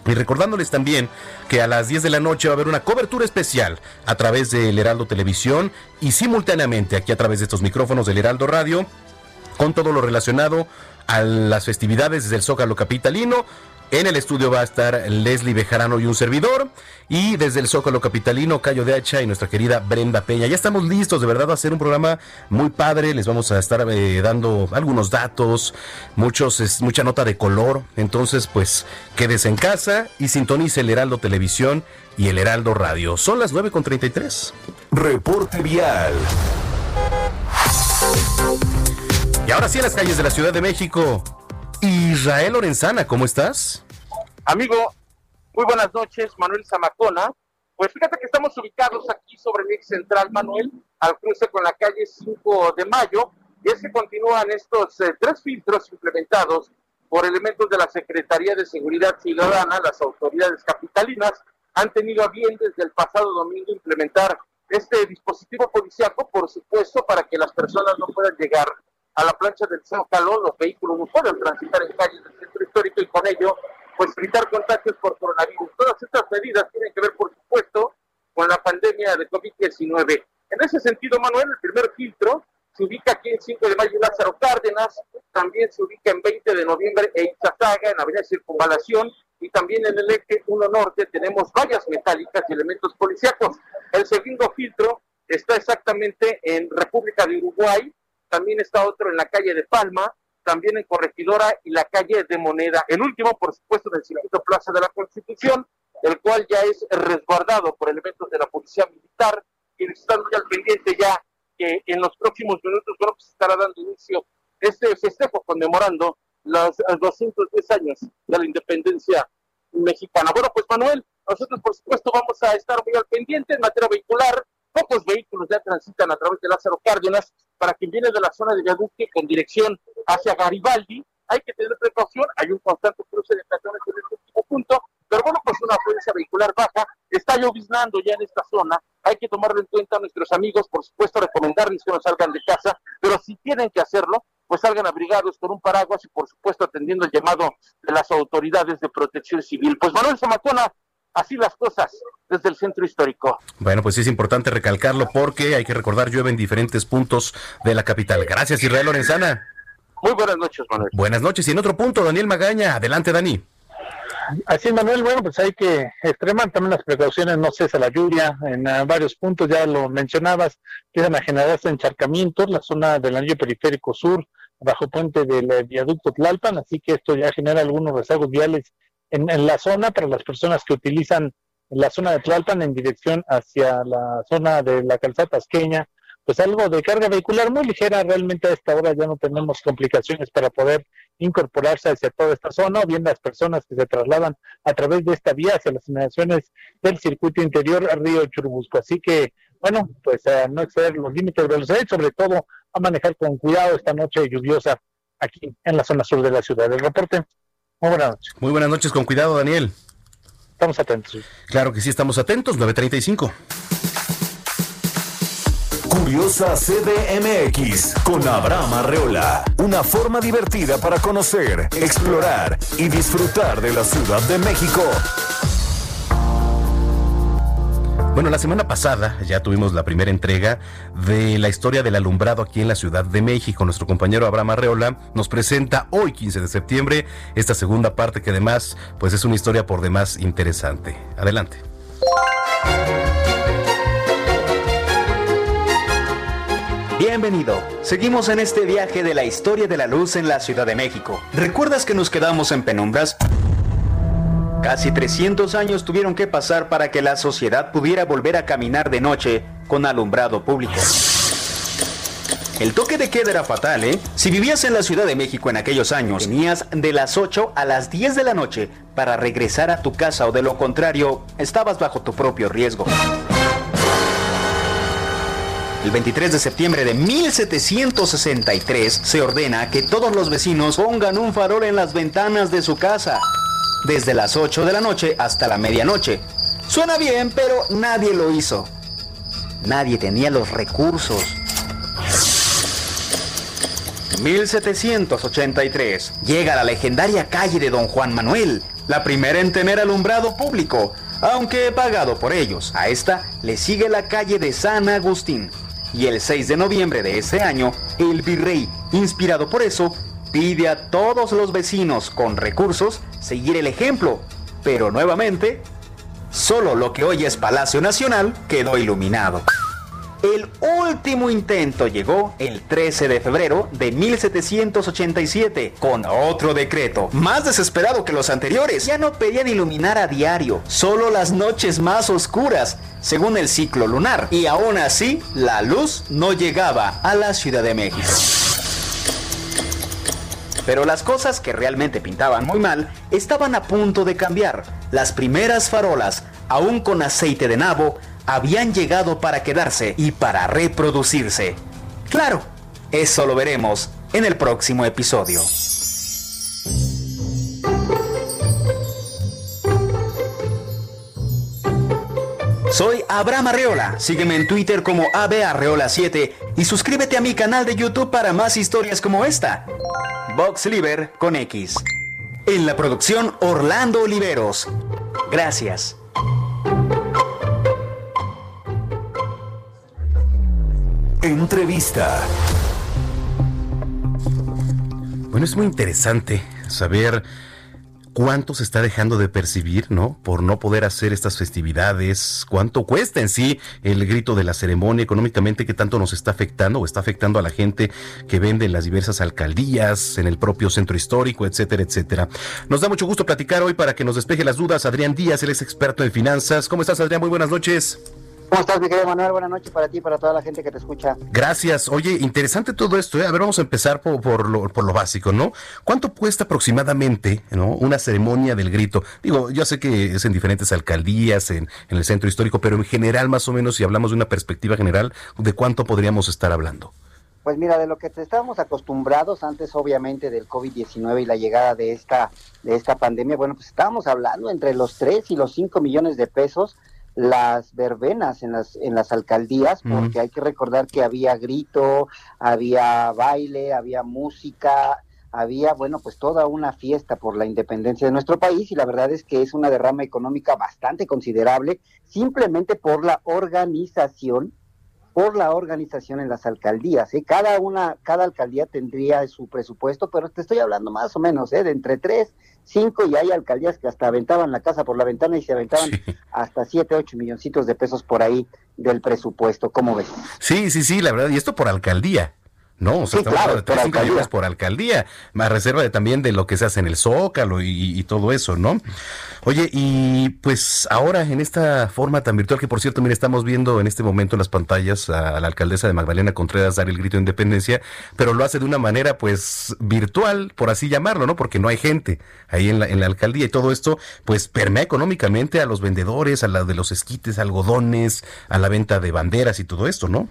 [SPEAKER 2] y recordándoles también que a las 10 de la noche va a haber una cobertura especial a través del Heraldo Televisión y simultáneamente aquí a través de estos micrófonos del Heraldo Radio con todo lo relacionado a las festividades del Zócalo Capitalino. En el estudio va a estar Leslie Bejarano y un servidor. Y desde el Zócalo Capitalino, Cayo de Hacha y nuestra querida Brenda Peña. Ya estamos listos, de verdad, a hacer un programa muy padre. Les vamos a estar eh, dando algunos datos, muchos, es, mucha nota de color. Entonces, pues, quédese en casa y sintonice el Heraldo Televisión y el Heraldo Radio. Son las 9.33.
[SPEAKER 1] Reporte vial.
[SPEAKER 2] Y ahora sí, en las calles de la Ciudad de México. Israel Lorenzana, ¿cómo estás?
[SPEAKER 10] Amigo, muy buenas noches, Manuel Zamacona. Pues fíjate que estamos ubicados aquí sobre el ex central, Manuel, al cruce con la calle 5 de Mayo, y es que continúan estos eh, tres filtros implementados por elementos de la Secretaría de Seguridad Ciudadana, las autoridades capitalinas han tenido a bien desde el pasado domingo implementar este dispositivo policiaco, por supuesto, para que las personas no puedan llegar a la plancha del Zócalo, los vehículos no pueden transitar en calles del centro histórico y con ello, pues evitar contagios por coronavirus. Todas estas medidas tienen que ver, por supuesto, con la pandemia de COVID-19. En ese sentido, Manuel, el primer filtro se ubica aquí en 5 de mayo Lázaro Cárdenas, también se ubica en 20 de noviembre en Izazaga, en Avenida Circunvalación, y también en el eje 1 Norte tenemos vallas metálicas y elementos policíacos. El segundo filtro está exactamente en República de Uruguay, también está otro en la calle de Palma, también en Corregidora y la calle de Moneda. El último, por supuesto, en el circuito Plaza de la Constitución, el cual ya es resguardado por elementos de la Policía Militar, quienes están muy al pendiente ya que en los próximos minutos bueno, pues, se estará dando inicio este festejo conmemorando los 210 años de la independencia mexicana. Bueno, pues Manuel, nosotros por supuesto vamos a estar muy al pendiente en materia vehicular. Pocos vehículos ya transitan a través de Lázaro Cárdenas. Para quien viene de la zona de Viaduque con dirección hacia Garibaldi, hay que tener precaución. Hay un constante cruce de peatones en el último punto, pero bueno, pues una afluencia vehicular baja. Está lloviznando ya en esta zona. Hay que tomarlo en cuenta nuestros amigos, por supuesto, recomendarles que no salgan de casa, pero si tienen que hacerlo, pues salgan abrigados con un paraguas y por supuesto atendiendo el llamado de las autoridades de protección civil. Pues Manuel Zamacona, así las cosas desde el centro histórico.
[SPEAKER 2] Bueno, pues sí es importante recalcarlo porque hay que recordar llueve en diferentes puntos de la capital. Gracias Israel Lorenzana.
[SPEAKER 10] Muy buenas noches, Manuel.
[SPEAKER 2] Buenas noches. Y en otro punto, Daniel Magaña. Adelante, Dani.
[SPEAKER 6] Así es, Manuel. Bueno, pues hay que extremar también las precauciones, no cesa la lluvia. En uh, varios puntos, ya lo mencionabas, quedan a generarse encharcamientos, la zona del anillo periférico sur, bajo puente del eh, viaducto Tlalpan, así que esto ya genera algunos rezagos viales en, en, la zona para las personas que utilizan la zona de Tlalpan en dirección hacia la zona de la calzada tasqueña, pues algo de carga vehicular muy ligera, realmente a esta hora ya no tenemos complicaciones para poder incorporarse hacia toda esta zona, o bien las personas que se trasladan a través de esta vía hacia las inmediaciones del circuito interior Río Churubusco. Así que, bueno, pues a no exceder los límites de velocidad y sobre todo a manejar con cuidado esta noche lluviosa aquí en la zona sur de la ciudad. El reporte, muy buenas noches.
[SPEAKER 2] Muy buenas noches, con cuidado, Daniel.
[SPEAKER 6] Estamos atentos.
[SPEAKER 2] Claro que sí, estamos atentos, 935.
[SPEAKER 1] Curiosa CDMX con Abraham Arreola. Una forma divertida para conocer, explorar y disfrutar de la Ciudad de México.
[SPEAKER 2] Bueno, la semana pasada ya tuvimos la primera entrega de la historia del alumbrado aquí en la Ciudad de México. Nuestro compañero Abraham Arreola nos presenta hoy, 15 de septiembre, esta segunda parte que además pues es una historia por demás interesante. Adelante.
[SPEAKER 11] Bienvenido. Seguimos en este viaje de la historia de la luz en la Ciudad de México. ¿Recuerdas que nos quedamos en penumbras? Casi 300 años tuvieron que pasar para que la sociedad pudiera volver a caminar de noche con alumbrado público. El toque de queda era fatal, ¿eh? Si vivías en la Ciudad de México en aquellos años, tenías de las 8 a las 10 de la noche para regresar a tu casa o de lo contrario, estabas bajo tu propio riesgo. El 23 de septiembre de 1763 se ordena que todos los vecinos pongan un farol en las ventanas de su casa, desde las 8 de la noche hasta la medianoche. Suena bien, pero nadie lo hizo. Nadie tenía los recursos. 1783 llega la legendaria calle de Don Juan Manuel, la primera en tener alumbrado público, aunque pagado por ellos. A esta le sigue la calle de San Agustín, y el 6 de noviembre de ese año, el virrey, inspirado por eso, pide a todos los vecinos con recursos seguir el ejemplo, pero nuevamente, solo lo que hoy es Palacio Nacional quedó iluminado. El último intento llegó el 13 de febrero de 1787 con otro decreto, más desesperado que los anteriores. Ya no pedían iluminar a diario, solo las noches más oscuras, según el ciclo lunar. Y aún así, la luz no llegaba a la Ciudad de México. Pero las cosas que realmente pintaban muy mal estaban a punto de cambiar. Las primeras farolas, aún con aceite de nabo, habían llegado para quedarse y para reproducirse. Claro, eso lo veremos en el próximo episodio. Soy Abraham Arreola. Sígueme en Twitter como abarreola7 y suscríbete a mi canal de YouTube para más historias como esta. Box Liver con X. En la producción Orlando Oliveros. Gracias.
[SPEAKER 1] Entrevista.
[SPEAKER 2] Bueno, es muy interesante saber cuánto se está dejando de percibir, ¿no? Por no poder hacer estas festividades, cuánto cuesta en sí el grito de la ceremonia económicamente, qué tanto nos está afectando o está afectando a la gente que vende en las diversas alcaldías, en el propio centro histórico, etcétera, etcétera. Nos da mucho gusto platicar hoy para que nos despeje las dudas. Adrián Díaz, él es experto en finanzas. ¿Cómo estás, Adrián? Muy buenas noches.
[SPEAKER 12] ¿Cómo estás, mi querido Manuel? Buenas noches para ti y para toda la gente que te escucha.
[SPEAKER 2] Gracias. Oye, interesante todo esto. ¿eh? A ver, vamos a empezar por, por, lo, por lo básico, ¿no? ¿Cuánto cuesta aproximadamente ¿no? una ceremonia del grito? Digo, yo sé que es en diferentes alcaldías, en, en el centro histórico, pero en general, más o menos, si hablamos de una perspectiva general, ¿de cuánto podríamos estar hablando?
[SPEAKER 12] Pues mira, de lo que estábamos acostumbrados antes, obviamente, del COVID-19 y la llegada de esta, de esta pandemia, bueno, pues estábamos hablando entre los 3 y los 5 millones de pesos las verbenas en las en las alcaldías porque hay que recordar que había grito, había baile, había música, había bueno, pues toda una fiesta por la independencia de nuestro país y la verdad es que es una derrama económica bastante considerable simplemente por la organización por la organización en las alcaldías. ¿eh? Cada una, cada alcaldía tendría su presupuesto, pero te estoy hablando más o menos ¿eh? de entre tres, cinco y hay alcaldías que hasta aventaban la casa por la ventana y se aventaban hasta siete, ocho milloncitos de pesos por ahí del presupuesto. ¿Cómo ves?
[SPEAKER 2] Sí, sí, sí, la verdad. Y esto por alcaldía. No, o sea,
[SPEAKER 12] sí, claro,
[SPEAKER 2] de tres, cinco millones por alcaldía, más reserva de, también de lo que se hace en el Zócalo y, y, todo eso, ¿no? Oye, y pues ahora en esta forma tan virtual, que por cierto, mire, estamos viendo en este momento en las pantallas a, la alcaldesa de Magdalena Contreras dar el grito de independencia, pero lo hace de una manera pues virtual, por así llamarlo, ¿no? Porque no hay gente ahí en la, en la alcaldía y todo esto pues permea económicamente a los vendedores, a la de los esquites, algodones, a la venta de banderas y todo esto, ¿no?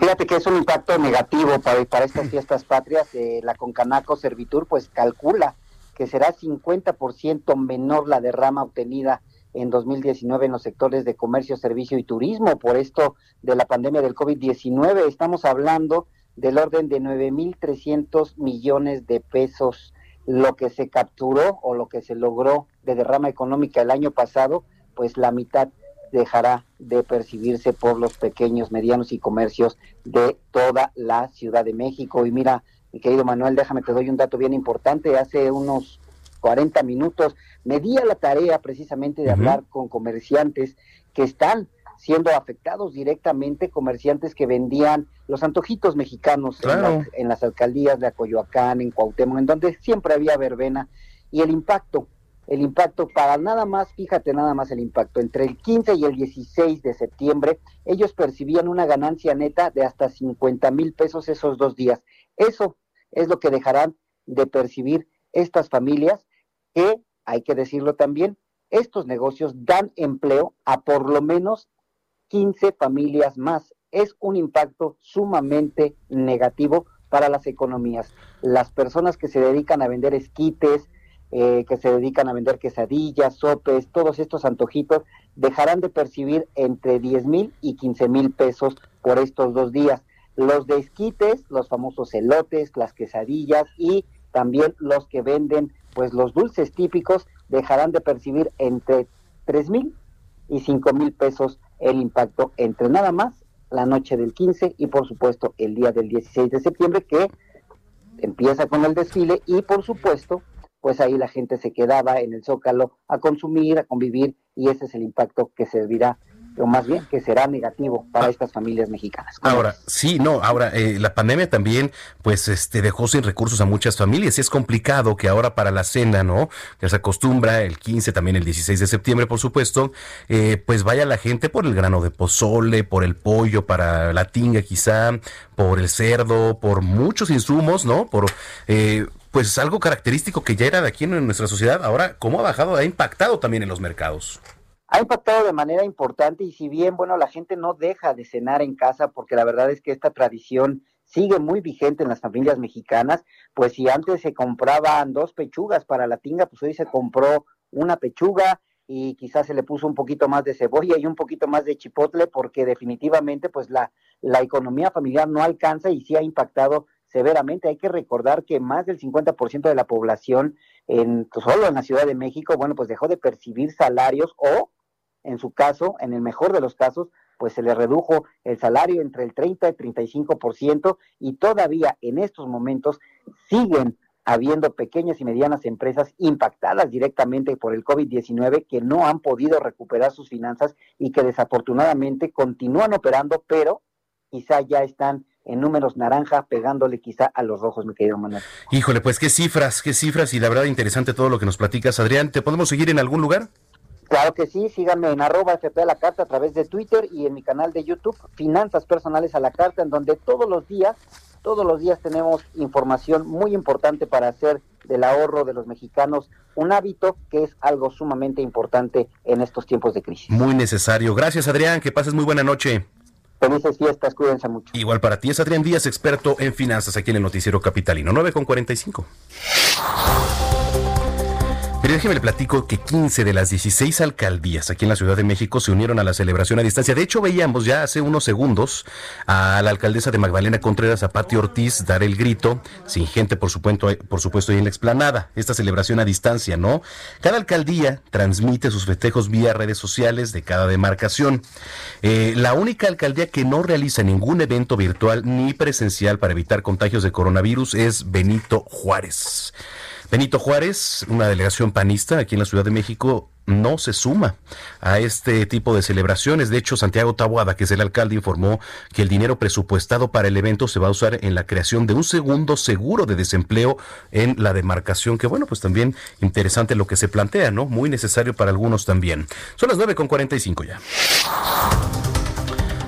[SPEAKER 12] Fíjate que es un impacto negativo para, para estas fiestas patrias. Eh, la Concanaco Servitur pues calcula que será 50% menor la derrama obtenida en 2019 en los sectores de comercio, servicio y turismo por esto de la pandemia del COVID-19. Estamos hablando del orden de 9.300 millones de pesos lo que se capturó o lo que se logró de derrama económica el año pasado, pues la mitad dejará de percibirse por los pequeños, medianos y comercios de toda la Ciudad de México. Y mira, mi querido Manuel, déjame te doy un dato bien importante. Hace unos 40 minutos me di a la tarea precisamente de hablar con comerciantes que están siendo afectados directamente, comerciantes que vendían los antojitos mexicanos en, en, las alcaldías de Acoyoacán, en Cuauhtémoc, en donde siempre había verbena, y el impacto el impacto para nada más, fíjate nada más el impacto, entre el 15 y el 16 de septiembre, ellos percibían una ganancia neta de hasta 50 mil pesos esos dos días. Eso es lo que dejarán de percibir estas familias que, hay que decirlo también, estos negocios dan empleo a por lo menos 15 familias más. Es un impacto sumamente negativo para las economías. Las personas que se dedican a vender esquites, eh, que se dedican a vender quesadillas, sopes, todos estos antojitos, dejarán de percibir entre 10 mil y 15 mil pesos por estos dos días. Los de esquites, los famosos elotes, las quesadillas y también los que venden pues los dulces típicos dejarán de percibir entre 3 mil y 5 mil pesos el impacto entre nada más la noche del 15 y por supuesto el día del 16 de septiembre que empieza con el desfile y por supuesto pues ahí la gente se quedaba en el zócalo a consumir, a convivir y ese es el impacto que servirá o más bien que será negativo para ah. estas familias mexicanas.
[SPEAKER 2] Ahora, sí, no, ahora eh, la pandemia también pues este dejó sin recursos a muchas familias y es complicado que ahora para la cena, ¿no? Que se acostumbra el 15, también el 16 de septiembre, por supuesto, eh, pues vaya la gente por el grano de pozole, por el pollo, para la tinga quizá, por el cerdo, por muchos insumos, ¿no? Por eh, pues es algo característico que ya era de aquí en nuestra sociedad, ahora cómo ha bajado, ha impactado también en los mercados.
[SPEAKER 12] Ha impactado de manera importante y si bien, bueno, la gente no deja de cenar en casa porque la verdad es que esta tradición sigue muy vigente en las familias mexicanas, pues si antes se compraban dos pechugas para la tinga, pues hoy se compró una pechuga, y quizás se le puso un poquito más de cebolla y un poquito más de chipotle porque definitivamente pues la, la economía familiar no alcanza y sí ha impactado severamente. Hay que recordar que más del 50% de la población en solo en la Ciudad de México, bueno, pues dejó de percibir salarios o en su caso, en el mejor de los casos, pues se le redujo el salario entre el 30 y 35% y todavía en estos momentos siguen habiendo pequeñas y medianas empresas impactadas directamente por el COVID-19 que no han podido recuperar sus finanzas y que desafortunadamente continúan operando, pero quizá ya están en números naranja, pegándole quizá a los rojos, mi querido Manuel.
[SPEAKER 2] Híjole, pues qué cifras, qué cifras y la verdad interesante todo lo que nos platicas, Adrián. ¿Te podemos seguir en algún lugar?
[SPEAKER 12] Claro que sí, síganme en arroba FP a la carta a través de Twitter y en mi canal de YouTube, Finanzas Personales a la Carta, en donde todos los días todos los días tenemos información muy importante para hacer del ahorro de los mexicanos un hábito que es algo sumamente importante en estos tiempos de crisis.
[SPEAKER 2] Muy necesario. Gracias Adrián, que pases muy buena noche.
[SPEAKER 12] Felices fiestas, cuídense mucho.
[SPEAKER 2] Igual para ti es Adrián Díaz, experto en finanzas aquí en el Noticiero Capitalino, 9 con 45. Pero déjeme le platico que 15 de las 16 alcaldías aquí en la Ciudad de México se unieron a la celebración a distancia. De hecho, veíamos ya hace unos segundos a la alcaldesa de Magdalena Contreras, a Pati Ortiz, dar el grito, sin gente, por supuesto, por supuesto, en la explanada. Esta celebración a distancia, ¿no? Cada alcaldía transmite sus festejos vía redes sociales de cada demarcación. Eh, la única alcaldía que no realiza ningún evento virtual ni presencial para evitar contagios de coronavirus es Benito Juárez. Benito Juárez, una delegación panista aquí en la Ciudad de México, no se suma a este tipo de celebraciones. De hecho, Santiago Tabuada, que es el alcalde, informó que el dinero presupuestado para el evento se va a usar en la creación de un segundo seguro de desempleo en la demarcación, que bueno, pues también interesante lo que se plantea, ¿no? Muy necesario para algunos también. Son las 9.45 ya.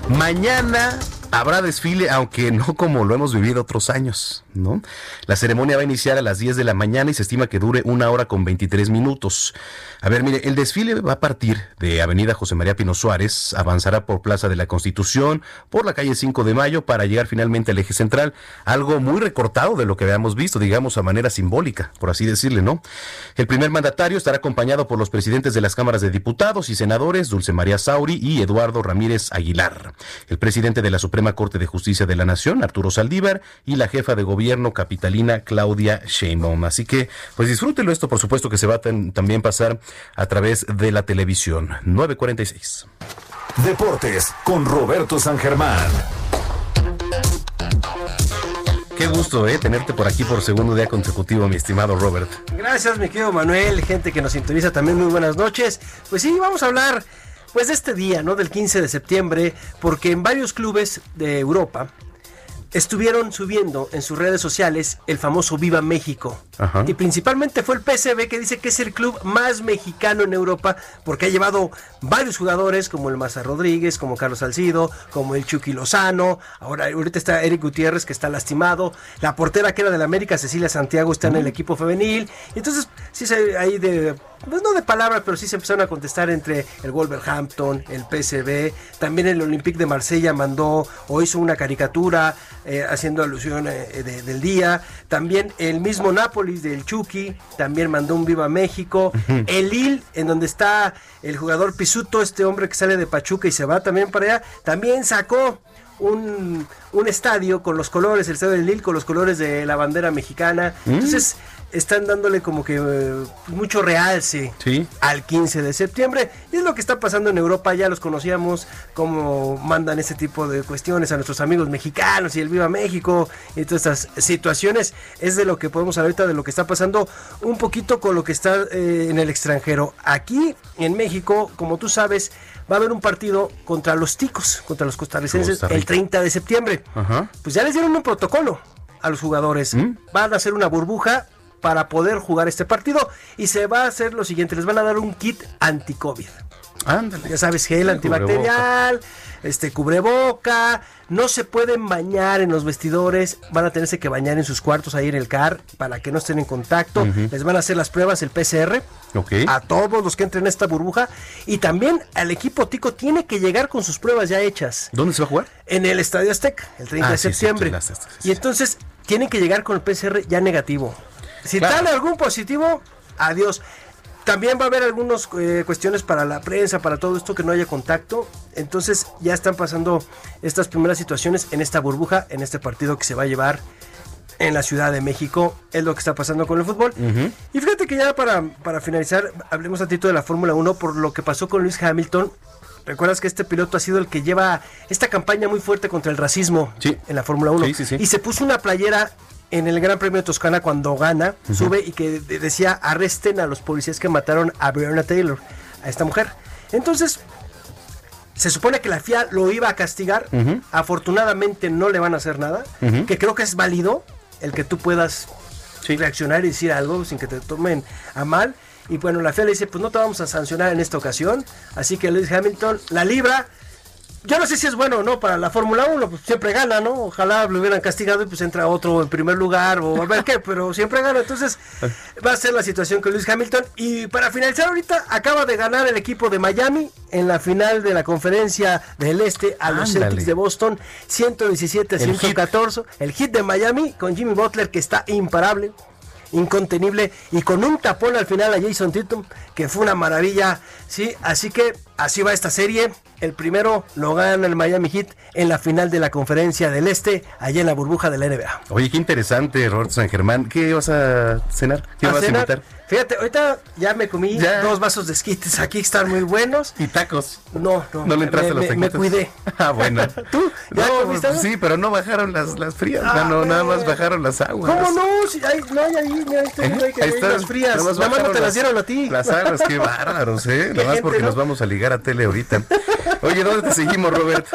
[SPEAKER 2] Mañana habrá desfile, aunque no como lo hemos vivido otros años, ¿no? La ceremonia va a iniciar a las 10 de la mañana y se estima que dure una hora con 23 minutos. A ver, mire, el desfile va a partir de Avenida José María Pino Suárez, avanzará por Plaza de la Constitución, por la calle 5 de Mayo, para llegar finalmente al eje central. Algo muy recortado de lo que habíamos visto, digamos, a manera simbólica, por así decirle, ¿no? El primer mandatario estará acompañado por los presidentes de las cámaras de diputados y senadores, Dulce María Sauri y Eduardo Ramírez Aguilar. El presidente de la Suprema Corte de Justicia de la Nación, Arturo Saldívar, y la jefa de gobierno capitalina, Claudia Sheinbaum. Así que, pues disfrútelo esto, por supuesto que se va a también pasar a través de la televisión. 946.
[SPEAKER 1] Deportes con Roberto San Germán.
[SPEAKER 2] Qué gusto, ¿eh? Tenerte por aquí por segundo día consecutivo, mi estimado Robert.
[SPEAKER 13] Gracias, mi querido Manuel, gente que nos sintoniza también, muy buenas noches. Pues sí, vamos a hablar, pues, de este día, ¿no? Del 15 de septiembre, porque en varios clubes de Europa estuvieron subiendo en sus redes sociales el famoso Viva México.
[SPEAKER 2] Ajá.
[SPEAKER 13] Y principalmente fue el PSV que dice que es el club más mexicano en Europa porque ha llevado varios jugadores como el Maza Rodríguez, como Carlos Salcido, como el Chucky Lozano. Ahora ahorita está Eric Gutiérrez que está lastimado. La portera que era del América, Cecilia Santiago, está en el equipo femenil. Entonces, sí se ahí de pues no de palabras, pero sí se empezaron a contestar entre el Wolverhampton, el PSV, también el Olympique de Marsella mandó o hizo una caricatura eh, haciendo alusión eh, de- del día, también el mismo Nápoles del Chucky también mandó un Viva México, el Lille, en donde está el jugador Pisuto, este hombre que sale de Pachuca y se va también para allá, también sacó un, un estadio con los colores, el estadio del Lille con los colores de la bandera mexicana.
[SPEAKER 2] Mm.
[SPEAKER 13] Entonces están dándole como que eh, mucho realce
[SPEAKER 2] Sí.
[SPEAKER 13] al 15 de septiembre. Y es lo que está pasando en Europa, ya los conocíamos, cómo mandan ese tipo de cuestiones a nuestros amigos mexicanos y el Viva México y todas estas situaciones. Es de lo que podemos hablar ahorita, de lo que está pasando un poquito con lo que está eh, en el extranjero. Aquí en México, como tú sabes, va a haber un partido contra los ticos, contra los costarricenses, el 30 de septiembre.
[SPEAKER 2] Ajá.
[SPEAKER 13] Pues ya les dieron un protocolo a los jugadores. Van a hacer una burbuja para poder jugar este partido y se va a hacer lo siguiente, les van a dar un kit anti-COVID.
[SPEAKER 2] Ándale.
[SPEAKER 13] Ya sabes, gel
[SPEAKER 2] Sí,
[SPEAKER 13] antibacterial, este cubreboca, no se pueden bañar en los vestidores, van a tenerse que bañar en sus cuartos ahí en el CAR para que no estén en contacto, les van a hacer las pruebas el PCR
[SPEAKER 2] Ok.
[SPEAKER 13] a todos los que entren en esta burbuja y también al equipo tico tiene que llegar con sus pruebas ya hechas
[SPEAKER 2] ¿Dónde se va a jugar?
[SPEAKER 13] en el Estadio Azteca, el 30
[SPEAKER 2] Ah,
[SPEAKER 13] de
[SPEAKER 2] sí, sí,
[SPEAKER 13] septiembre.
[SPEAKER 2] sí,
[SPEAKER 13] Y entonces tienen que llegar con el PCR ya negativo. Si
[SPEAKER 2] Claro.
[SPEAKER 13] tal algún positivo, adiós. también va a haber algunas eh, cuestiones para la prensa, para todo esto que no haya contacto. Entonces ya están pasando estas primeras situaciones en esta burbuja, en este partido que se va a llevar en la Ciudad de México. Es lo que está pasando con el fútbol. Y fíjate que ya para, para finalizar, hablemos un ratito de la Fórmula 1 por lo que pasó con Luis Hamilton. Recuerdas que este piloto ha sido el que lleva esta campaña muy fuerte contra el racismo en la Fórmula 1.
[SPEAKER 2] Sí, sí, sí.
[SPEAKER 13] Y se puso una playera en el Gran Premio de Toscana cuando gana, sube y que de- decía arresten a los policías que mataron a Breonna Taylor, a esta mujer. Entonces, se supone que la FIA lo iba a castigar. Afortunadamente no le van a hacer nada. Que creo que es válido el que tú puedas reaccionar y decir algo sin que te tomen a mal. Y bueno, la FIA le dice, pues no te vamos a sancionar en esta ocasión. Así que Lewis Hamilton la libra. Yo no sé si es bueno o no para la Fórmula 1, pues siempre gana, ¿no? Ojalá lo hubieran castigado y pues entra otro en primer lugar o a ver qué, pero siempre gana. Entonces va a ser la situación con Lewis Hamilton. Y para finalizar ahorita, acaba de ganar el equipo de Miami en la final de la conferencia del Este a los
[SPEAKER 2] Ándale.
[SPEAKER 13] Celtics de Boston, 117 a
[SPEAKER 2] El hit.
[SPEAKER 13] 114. El hit de Miami con Jimmy Butler que está imparable incontenible y con un tapón al final a Jason Tatum que fue una maravilla, sí, así que así va esta serie. El primero lo gana el Miami Heat en la final de la Conferencia del Este, allá en la burbuja de la NBA.
[SPEAKER 2] Oye, qué interesante, Roberto San Germán. ¿Qué vas a cenar? ¿Qué
[SPEAKER 13] A
[SPEAKER 2] vas
[SPEAKER 13] cenar,
[SPEAKER 2] a invitar?
[SPEAKER 13] Fíjate, ahorita ya me comí
[SPEAKER 2] Ya.
[SPEAKER 13] dos vasos de esquites aquí están muy buenos.
[SPEAKER 2] ¿Y tacos?
[SPEAKER 13] No, no.
[SPEAKER 2] ¿No le entraste
[SPEAKER 13] me,
[SPEAKER 2] a los
[SPEAKER 13] me- me cuidé.
[SPEAKER 2] Ah, bueno.
[SPEAKER 13] ¿Tú? ¿Ya
[SPEAKER 2] No,
[SPEAKER 13] comiste
[SPEAKER 2] sí, pero no bajaron las, las frías.
[SPEAKER 13] Ah,
[SPEAKER 2] no, nada más bajaron las aguas.
[SPEAKER 13] ¿Cómo no? Si hay, no hay ahí,
[SPEAKER 2] ¿Eh? Ahí
[SPEAKER 13] hay
[SPEAKER 2] están.
[SPEAKER 13] unas frías. Nada más, no te las dieron a ti.
[SPEAKER 2] Las aguas, qué bárbaros, ¿eh? Nada más porque
[SPEAKER 13] ¿no?
[SPEAKER 2] nos vamos a ligar a tele ahorita. Oye, ¿dónde te seguimos, Robert?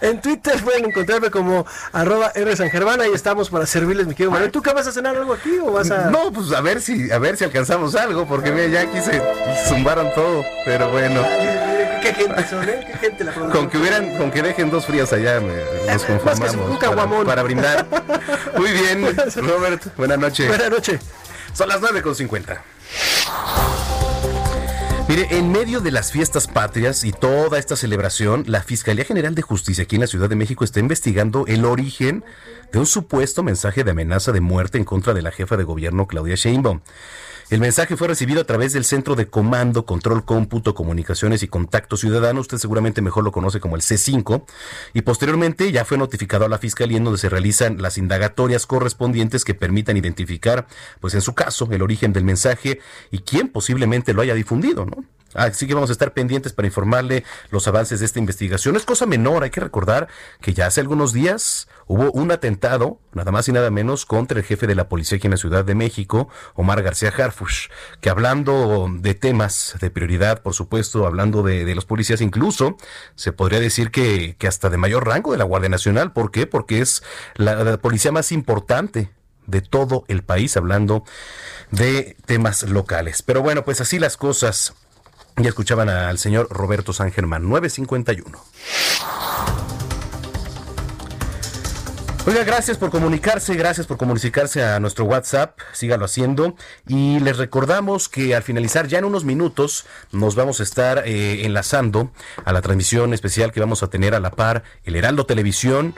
[SPEAKER 13] En Twitter pueden encontrarme como arroba R San Germán, ahí estamos para servirles, mi querido Manuel. ¿Tú qué vas a cenar algo aquí o vas a...?
[SPEAKER 2] No, pues a ver si, a ver si alcanzamos algo, porque mira, ya aquí se zumbaron todo, pero bueno.
[SPEAKER 13] ¿Qué gente son, eh? ¿Qué gente la
[SPEAKER 2] Con que hubieran, con que dejen dos frías allá, me- nos conformamos para, brindar. Muy bien, Robert, buenas noches.
[SPEAKER 13] Buenas noches.
[SPEAKER 2] Son las 9.50. Mire, en medio de las fiestas patrias y toda esta celebración, la Fiscalía General de Justicia aquí en la Ciudad de México está investigando el origen de un supuesto mensaje de amenaza de muerte en contra de la jefa de gobierno Claudia Sheinbaum. El mensaje fue recibido a través del Centro de Comando, Control Cómputo, Comunicaciones y Contacto Ciudadano, usted seguramente mejor lo conoce como el C5, y posteriormente ya fue notificado a la Fiscalía en donde se realizan las indagatorias correspondientes que permitan identificar, pues en su caso, el origen del mensaje y quién posiblemente lo haya difundido, ¿no? Así que vamos a estar pendientes para informarle los avances de esta investigación. Es cosa menor, hay que recordar que ya hace algunos días hubo un atentado, nada más y nada menos, contra el jefe de la policía aquí en la Ciudad de México, Omar García Harfush, que hablando de temas de prioridad, por supuesto, hablando de, de los policías, incluso se podría decir que, que hasta de mayor rango de la Guardia Nacional. ¿Por qué? Porque es la, la policía más importante de todo el país, hablando de temas locales. Pero bueno, pues así las cosas. Ya escuchaban al señor Roberto San Germán, 951. Oiga, gracias por comunicarse, gracias por comunicarse a nuestro WhatsApp, sígalo haciendo. Y les recordamos que al finalizar, ya en unos minutos, nos vamos a estar eh, enlazando a la transmisión especial que vamos a tener a la par el Heraldo Televisión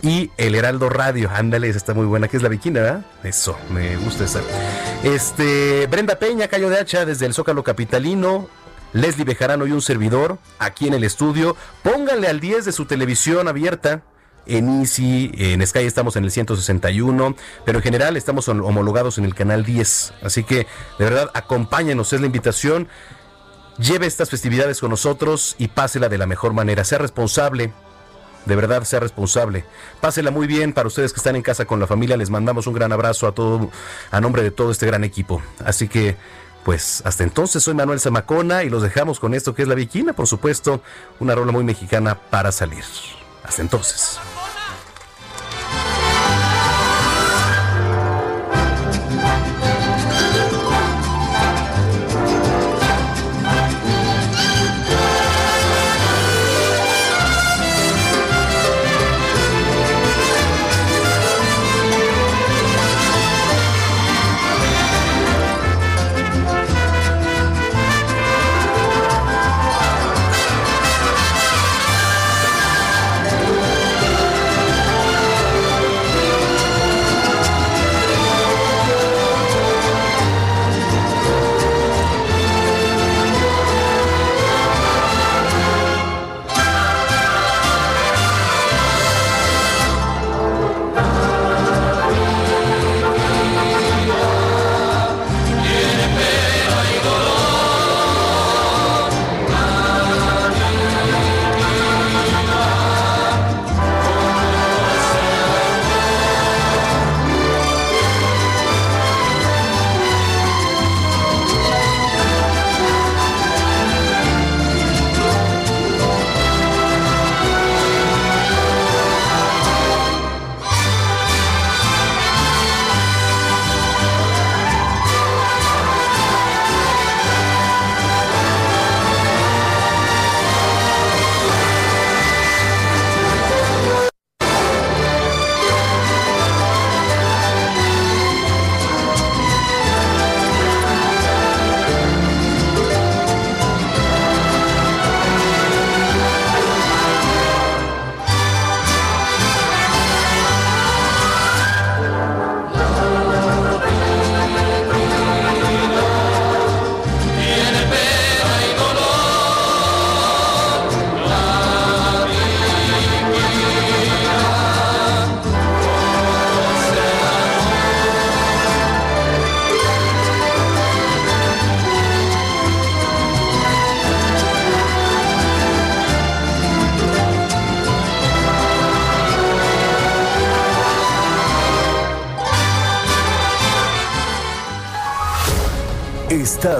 [SPEAKER 2] y el Heraldo Radio. Ándale, esa está muy buena, que es la viquina, ¿verdad? Eso, me gusta esa. Este, Brenda Peña, Cayo de Hacha, desde el Zócalo Capitalino. Leslie Bejarano y un servidor aquí en el estudio. Pónganle al 10 de su televisión abierta. En Easy, en Sky estamos en el 161, pero en general estamos hom- homologados en el canal 10. Así que, de verdad, acompáñenos, es la invitación. Lleve estas festividades con nosotros y pásela de la mejor manera. Sea responsable, de verdad, sea responsable. Pásela muy bien para ustedes que están en casa con la familia. Les mandamos un gran abrazo a todo, a nombre de todo este gran equipo. Así que, pues, hasta entonces soy Manuel Zamacona y los dejamos con esto que es la viquina, por supuesto, una rola muy mexicana para salir. Hasta entonces.